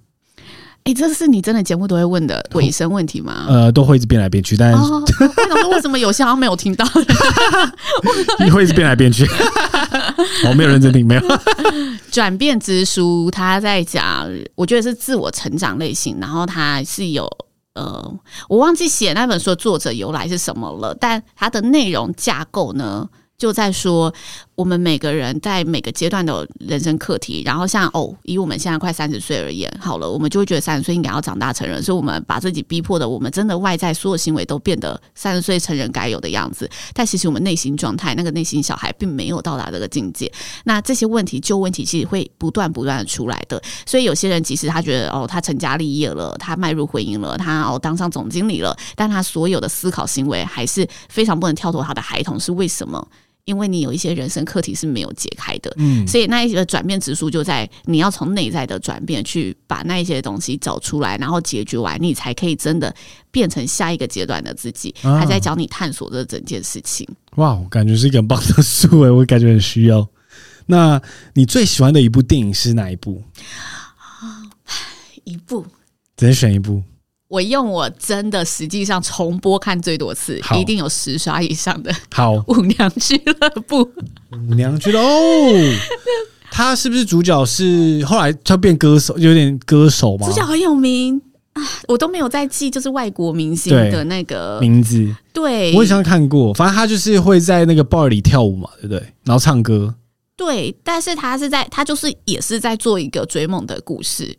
哎、嗯欸，这是你真的节目都会问的尾声问题吗？呃，都会一直变来变去，但是、哦、为什么有些好像没有听到？你会一直变来变去，我 没有认真听，没有。转变之书，他在讲，我觉得是自我成长类型，然后他是有。呃，我忘记写那本书的作者由来是什么了，但它的内容架构呢，就在说。我们每个人在每个阶段的人生课题，然后像哦，以我们现在快三十岁而言，好了，我们就会觉得三十岁应该要长大成人，所以我们把自己逼迫的，我们真的外在所有行为都变得三十岁成人该有的样子，但其实我们内心状态，那个内心小孩并没有到达这个境界。那这些问题旧问题其实会不断不断的出来的，所以有些人即使他觉得哦，他成家立业了，他迈入婚姻了，他哦当上总经理了，但他所有的思考行为还是非常不能跳脱他的孩童，是为什么？因为你有一些人生课题是没有解开的，嗯，所以那一些转变指数就在你要从内在的转变去把那一些东西找出来，然后解决完，你才可以真的变成下一个阶段的自己。啊、还在教你探索这整件事情。哇，我感觉是一个很棒的书诶，我感觉很需要。那你最喜欢的一部电影是哪一部？啊，一部，只能选一部。我用我真的实际上重播看最多次，一定有十刷以上的。好，舞娘俱乐部，舞娘俱乐部，他是不是主角是后来他变歌手，有点歌手吗？主角很有名啊，我都没有在记，就是外国明星的那个名字。对，我以前看过，反正他就是会在那个 bar 里跳舞嘛，对不对？然后唱歌。对，但是他是在他就是也是在做一个追梦的故事。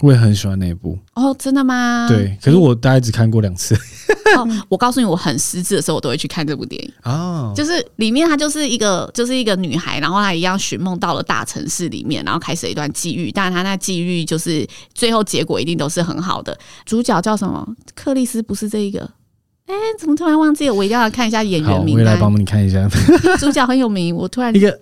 我也很喜欢那一部哦，真的吗？对，可是我大概只看过两次。哦，我告诉你，我很失智的时候，我都会去看这部电影哦。就是里面她就是一个就是一个女孩，然后她一样寻梦到了大城市里面，然后开始一段际遇。但是她那际遇就是最后结果一定都是很好的。主角叫什么？克里斯不是这一个？哎，怎么突然忘记了？我一定要看一下演员名单。我来帮你看一下。主角很有名，我突然一个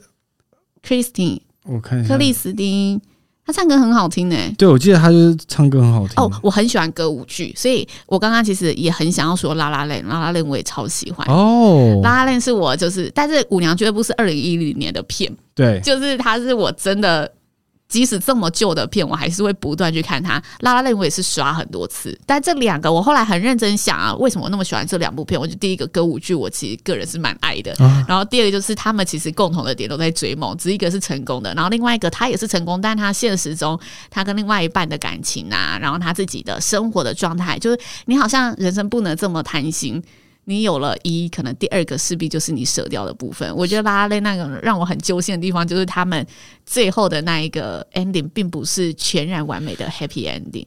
Christine，我看一下克里斯汀。他唱歌很好听呢、欸，对，我记得他就是唱歌很好听哦。我很喜欢歌舞剧，所以我刚刚其实也很想要说《La La Land》，《La La Land》我也超喜欢哦。《La La Land》是我就是，但是《舞娘俱乐部》是二零一零年的片，对，就是他是我真的。即使这么旧的片，我还是会不断去看它。拉拉链我也是刷很多次，但这两个我后来很认真想啊，为什么我那么喜欢这两部片？我觉得第一个歌舞剧，我其实个人是蛮爱的。啊、然后第二个就是他们其实共同的点都在追梦，只一个是成功的，然后另外一个他也是成功，但他现实中他跟另外一半的感情啊，然后他自己的生活的状态，就是你好像人生不能这么贪心。你有了一，可能第二个势必就是你舍掉的部分。我觉得拉拉链那个让我很揪心的地方，就是他们最后的那一个 ending 并不是全然完美的 happy ending。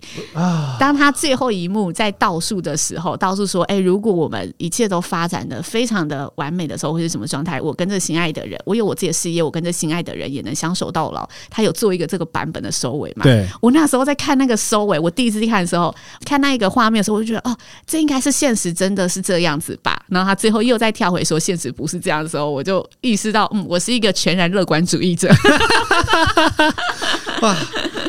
当他最后一幕在倒数的时候，倒数说：“哎、欸，如果我们一切都发展的非常的完美的时候，会是什么状态？我跟着心爱的人，我有我自己的事业，我跟着心爱的人也能相守到老。”他有做一个这个版本的收尾嘛？对。我那时候在看那个收尾，我第一次看的时候，看那一个画面的时候，我就觉得哦，这应该是现实，真的是这样子吧？然后他最后又再跳回说现实不是这样的时候，我就意识到，嗯，我是一个全然乐观主义者。哇，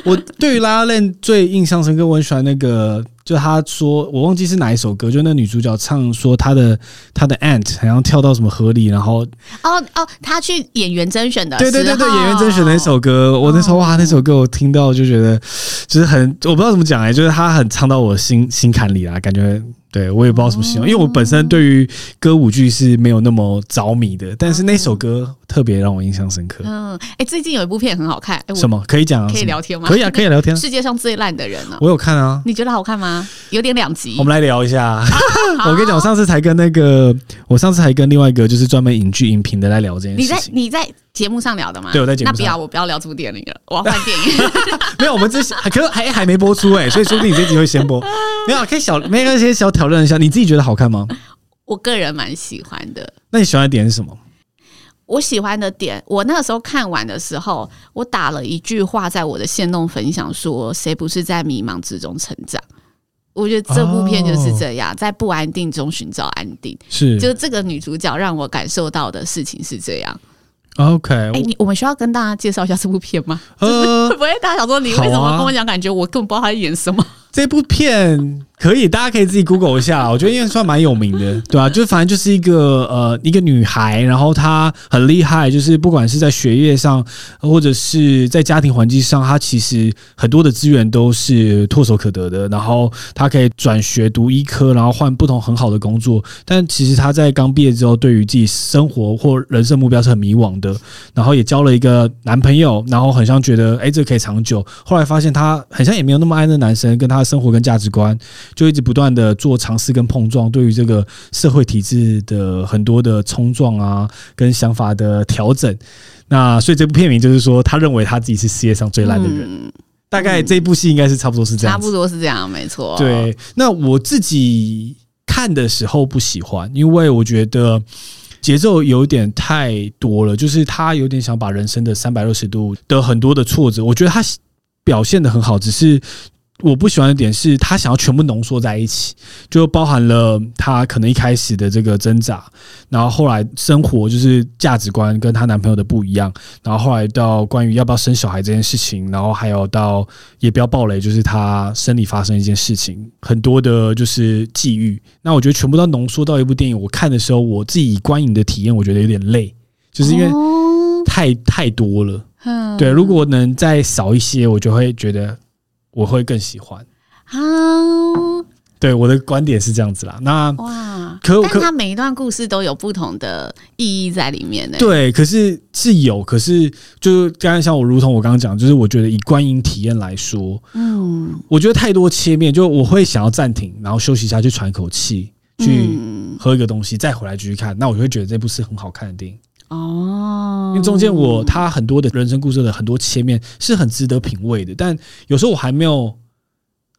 我对于拉拉链最印象深刻，我很喜欢那个，就他说我忘记是哪一首歌，就那女主角唱说她的她的 aunt 好像跳到什么河里，然后哦哦，她去演员甄选的，对对对对，演员甄选的一首歌，我那时候哇，那首歌我听到就觉得就是很，我不知道怎么讲哎、欸，就是他很唱到我心心坎里啊，感觉。对，我也不知道什么形容，因为我本身对于歌舞剧是没有那么着迷的，但是那首歌特别让我印象深刻。嗯，哎、欸，最近有一部片很好看，欸、什么可以讲？可以聊天吗？可以啊，可以聊天。世界上最烂的人呢、啊？我有看啊，你觉得好看吗？有点两极。我们来聊一下。啊、我跟你讲，我上次才跟那个，我上次还跟另外一个就是专门影剧影评的来聊这件事情。你在你在节目上聊的吗？对，我在节目上。那不要，我不要聊这部电影了，我要换电影。没有，我们这可是还还没播出哎、欸，所以说不定你这集会先播。没有，可以小没有先小讨论一下，你自己觉得好看吗？我个人蛮喜欢的。那你喜欢的点是什么？我喜欢的点，我那个时候看完的时候，我打了一句话在我的线动分享说：“谁不是在迷茫之中成长？”我觉得这部片就是这样，在不安定中寻找安定。是，就是这个女主角让我感受到的事情是这样。OK，哎、欸，你我们需要跟大家介绍一下这部片吗？呃，会 不会大家想说你为什么跟我讲？感觉我根本不知道他在演什么？这部片可以，大家可以自己 Google 一下。我觉得应该算蛮有名的，对啊，就反正就是一个呃，一个女孩，然后她很厉害，就是不管是在学业上，或者是在家庭环境上，她其实很多的资源都是唾手可得的。然后她可以转学读医科，然后换不同很好的工作。但其实她在刚毕业之后，对于自己生活或人生目标是很迷惘的。然后也交了一个男朋友，然后很像觉得哎，这可以长久。后来发现她很像也没有那么爱那男生，跟她的。生活跟价值观就一直不断的做尝试跟碰撞，对于这个社会体制的很多的冲撞啊，跟想法的调整。那所以这部片名就是说，他认为他自己是世界上最烂的人。嗯、大概这部戏应该是差不多是这样，差不多是这样，没错。对，那我自己看的时候不喜欢，因为我觉得节奏有点太多了，就是他有点想把人生的三百六十度的很多的挫折，我觉得他表现的很好，只是。我不喜欢的点是他想要全部浓缩在一起，就包含了他可能一开始的这个挣扎，然后后来生活就是价值观跟她男朋友的不一样，然后后来到关于要不要生小孩这件事情，然后还有到也不要暴雷，就是她生理发生一件事情，很多的就是际遇。那我觉得全部都浓缩到一部电影，我看的时候我自己观影的体验，我觉得有点累，就是因为太太多了。对，如果能再少一些，我就会觉得。我会更喜欢啊，对，我的观点是这样子啦。那哇，可但他每一段故事都有不同的意义在里面呢。对，可是是有，可是就是刚才像我，如同我刚刚讲，就是我觉得以观影体验来说，嗯，我觉得太多切面，就我会想要暂停，然后休息一下，去喘一口气，去喝一个东西，再回来继续看。那我就会觉得这部是很好看的电影。哦，因为中间我他很多的人生故事的很多切面是很值得品味的，但有时候我还没有。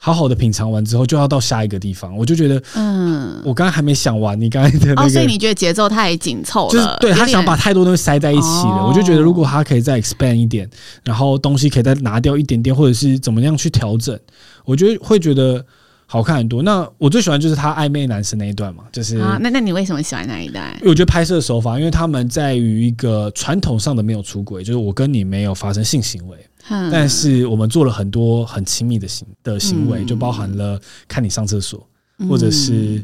好好的品尝完之后，就要到下一个地方，我就觉得，嗯，我刚刚还没想完，你刚才的那个，哦，所以你觉得节奏太紧凑了，就是对他想把太多东西塞在一起了，我就觉得如果他可以再 expand 一点，然后东西可以再拿掉一点点，或者是怎么样去调整，我觉得会觉得好看很多。那我最喜欢就是他暧昧男生那一段嘛，就是啊，那那你为什么喜欢那一段？因为我觉得拍摄手法，因为他们在于一个传统上的没有出轨，就是我跟你没有发生性行为。但是我们做了很多很亲密的行的行为，就包含了看你上厕所，或者是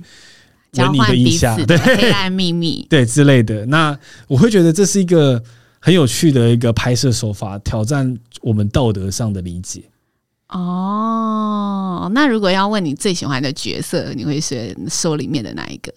闻你的腋下，对，黑暗秘密，对之类的。那我会觉得这是一个很有趣的一个拍摄手法，挑战我们道德上的理解。哦，那如果要问你最喜欢的角色，你会选书里面的哪一个？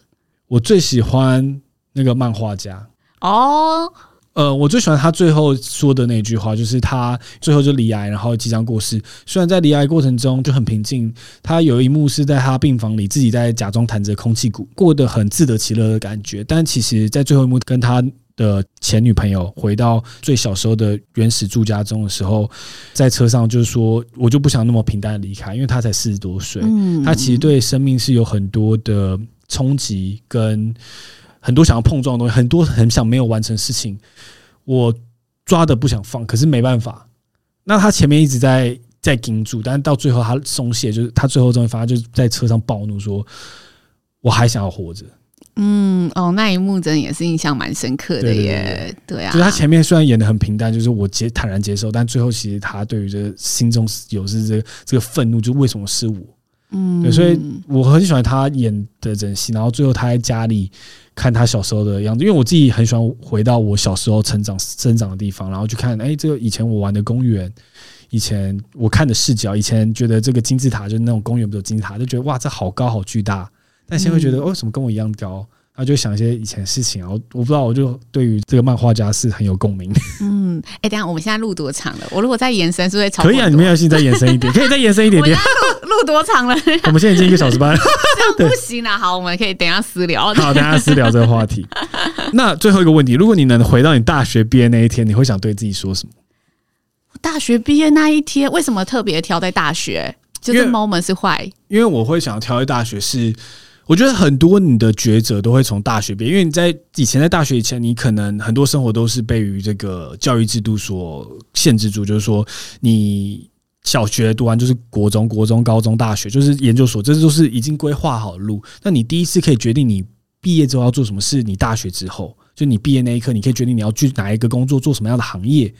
我最喜欢那个漫画家。哦。呃，我最喜欢他最后说的那句话，就是他最后就离癌，然后即将过世。虽然在离癌过程中就很平静，他有一幕是在他病房里自己在假装弹着空气鼓，过得很自得其乐的感觉。但其实，在最后一幕跟他的前女朋友回到最小时候的原始住家中的时候，在车上就是说，我就不想那么平淡的离开，因为他才四十多岁，他其实对生命是有很多的冲击跟。很多想要碰撞的东西，很多很想没有完成事情，我抓的不想放，可是没办法。那他前面一直在在盯住，但是到最后他松懈，就是他最后终于发现，就是在车上暴怒说：“我还想要活着。”嗯，哦，那一幕真的也是印象蛮深刻的耶。对，对，对，对啊，就是他前面虽然演的很平淡，就是我接坦然接受，但最后其实他对于这个心中有是这个这个愤怒，就为什么是我？嗯，对，所以我很喜欢他演的整戏，然后最后他在家里看他小时候的样子，因为我自己很喜欢回到我小时候成长生长的地方，然后去看，哎，这个以前我玩的公园，以前我看的视角，以前觉得这个金字塔就是那种公园不是金字塔，就觉得哇，这好高好巨大，但现在会觉得哦，什么跟我一样高？然后就想一些以前的事情，然后我不知道，我就对于这个漫画家是很有共鸣。嗯，哎、欸，等下我们现在录多长了？我如果再延伸，是不是超？可以啊，你们要信再延伸一点，可以再延伸一点点。录录多长了？我们现在已经一个小时半了，这样不行啊！好，我们可以等一下私聊。好，等一下私聊这个话题。那最后一个问题，如果你能回到你大学毕业那一天，你会想对自己说什么？大学毕业那一天，为什么特别挑在大学？就是 moment 是坏，因为我会想要挑在大学是。我觉得很多你的抉择都会从大学毕业，因为你在以前在大学以前，你可能很多生活都是被于这个教育制度所限制住，就是说你小学读完就是国中、国中、高中、大学就是研究所，这都是已经规划好的路。那你第一次可以决定你毕业之后要做什么事，你大学之后就你毕业那一刻，你可以决定你要去哪一个工作，做什么样的行业。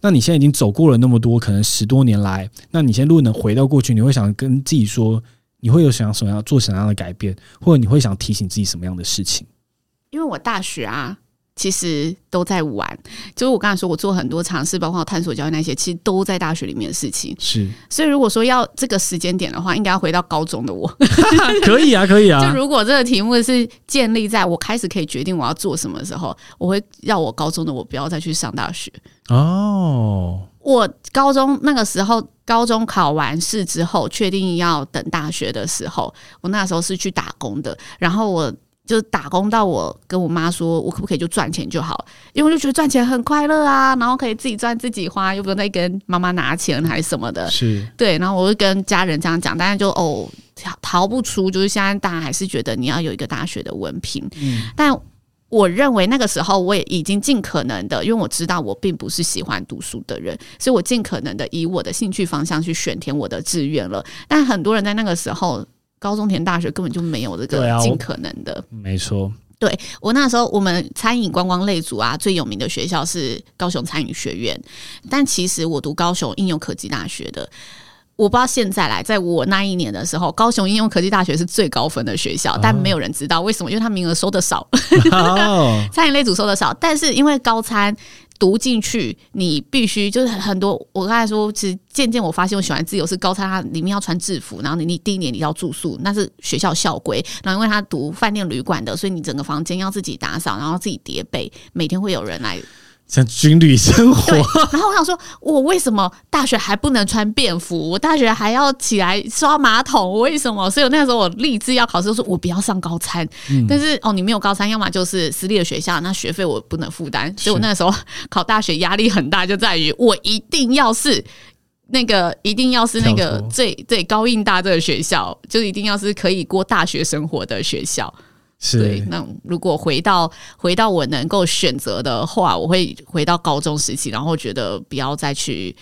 那你现在已经走过了那么多，可能十多年来，那你现在如果能回到过去，你会想跟自己说。你会有想要什么样做什么样的改变，或者你会想提醒自己什么样的事情？因为我大学啊，其实都在玩，就是我刚才说，我做很多尝试，包括探索教育那些，其实都在大学里面的事情。是，所以如果说要这个时间点的话，应该要回到高中的我。可以啊，可以啊。就如果这个题目是建立在我开始可以决定我要做什么的时候，我会让我高中的我不要再去上大学。哦。我高中那个时候，高中考完试之后，确定要等大学的时候，我那时候是去打工的。然后我就打工到我跟我妈说，我可不可以就赚钱就好？因为我就觉得赚钱很快乐啊，然后可以自己赚自己花，又不用再跟妈妈拿钱还是什么的。是对。然后我就跟家人这样讲，但是就哦，逃不出，就是现在大家还是觉得你要有一个大学的文凭。嗯，但。我认为那个时候我也已经尽可能的，因为我知道我并不是喜欢读书的人，所以我尽可能的以我的兴趣方向去选填我的志愿了。但很多人在那个时候高中填大学根本就没有这个尽可能的。啊、没错，对我那时候我们餐饮观光类组啊，最有名的学校是高雄餐饮学院，但其实我读高雄应用科技大学的。我不知道现在来，在我那一年的时候，高雄应用科技大学是最高分的学校，但没有人知道为什么，因为他名额收的少，餐饮类组收的少。但是因为高餐读进去，你必须就是很多。我刚才说，其实渐渐我发现我喜欢自由，是高餐它里面要穿制服，然后你你第一年你要住宿，那是学校校规。然后因为他读饭店旅馆的，所以你整个房间要自己打扫，然后自己叠被，每天会有人来。像军旅生活。然后我想说，我为什么大学还不能穿便服？我大学还要起来刷马桶？为什么？所以那时候我立志要考试，说我不要上高餐。嗯、但是哦，你没有高餐，要么就是私立的学校，那学费我不能负担。所以我那时候考大学压力很大，就在于我一定要是。那个一定要是那个最最高应大这个学校，就一定要是可以过大学生活的学校。是，对，那如果回到回到我能够选择的话，我会回到高中时期，然后觉得不要再去，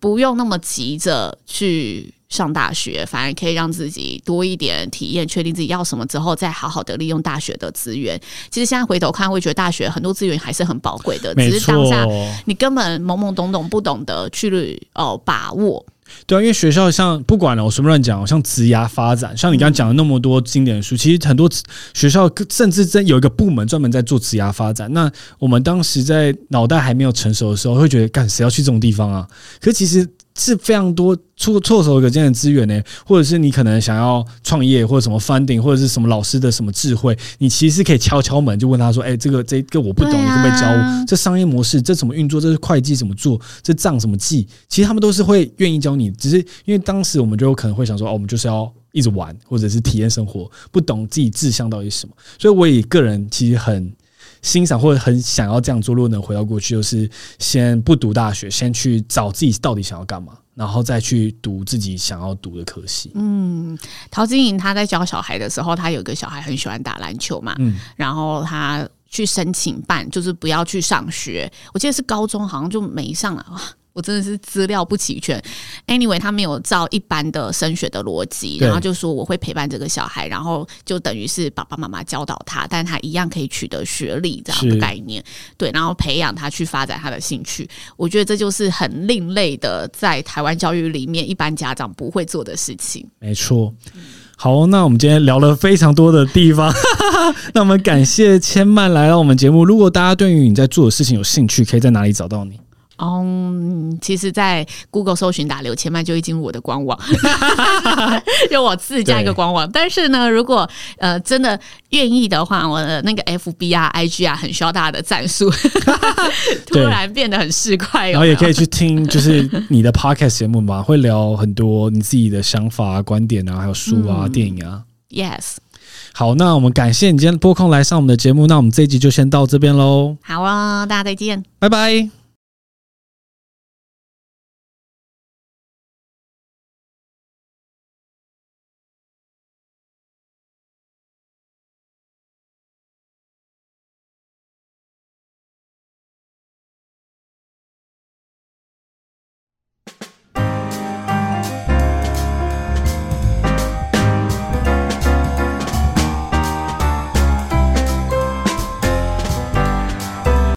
不用那么急着去。上大学反而可以让自己多一点体验，确定自己要什么之后，再好好的利用大学的资源。其实现在回头看，会觉得大学很多资源还是很宝贵的，只是当下你根本懵懵懂懂，不懂得去哦把握。对啊，因为学校像不管了，我随便乱讲，像职涯发展，像你刚刚讲了那么多经典的书，其实很多学校甚至在有一个部门专门在做职涯发展。那我们当时在脑袋还没有成熟的时候，会觉得干谁要去这种地方啊？可其实。是非常多措措手可见的资源呢，或者是你可能想要创业，或者什么 funding，或者是什么老师的什么智慧，你其实是可以敲敲门，就问他说：“哎、欸，这个这个我不懂，你可不可以教我？这商业模式这怎么运作？这是会计怎么做？这账怎么记？”其实他们都是会愿意教你，只是因为当时我们就有可能会想说：“哦，我们就是要一直玩，或者是体验生活，不懂自己志向到底是什么。”所以我也个人其实很。欣赏或者很想要这样做，如果能回到过去，就是先不读大学，先去找自己到底想要干嘛，然后再去读自己想要读的科系。嗯，陶晶莹她在教小孩的时候，她有个小孩很喜欢打篮球嘛，嗯，然后她去申请办，就是不要去上学。我记得是高中，好像就没上了。我真的是资料不齐全。Anyway，他没有照一般的升学的逻辑，然后就说我会陪伴这个小孩，然后就等于是爸爸妈妈教导他，但他一样可以取得学历这样的概念。对，然后培养他去发展他的兴趣。我觉得这就是很另类的，在台湾教育里面一般家长不会做的事情。没错。好，那我们今天聊了非常多的地方，那我们感谢千曼来到我们节目。如果大家对于你在做的事情有兴趣，可以在哪里找到你？嗯，其实，在 Google 搜寻打刘千曼就会进入我的官网，就我自家一个官网。但是呢，如果呃真的愿意的话，我的那个 FB 啊、IG 啊，很需要大家的赞数，突然变得很市侩。然后也可以去听，就是你的 Podcast 节目嘛，会聊很多你自己的想法、啊、观点啊，还有书啊、嗯、电影啊。Yes，好，那我们感谢你今天拨空来上我们的节目，那我们这一集就先到这边喽。好啊，大家再见，拜拜。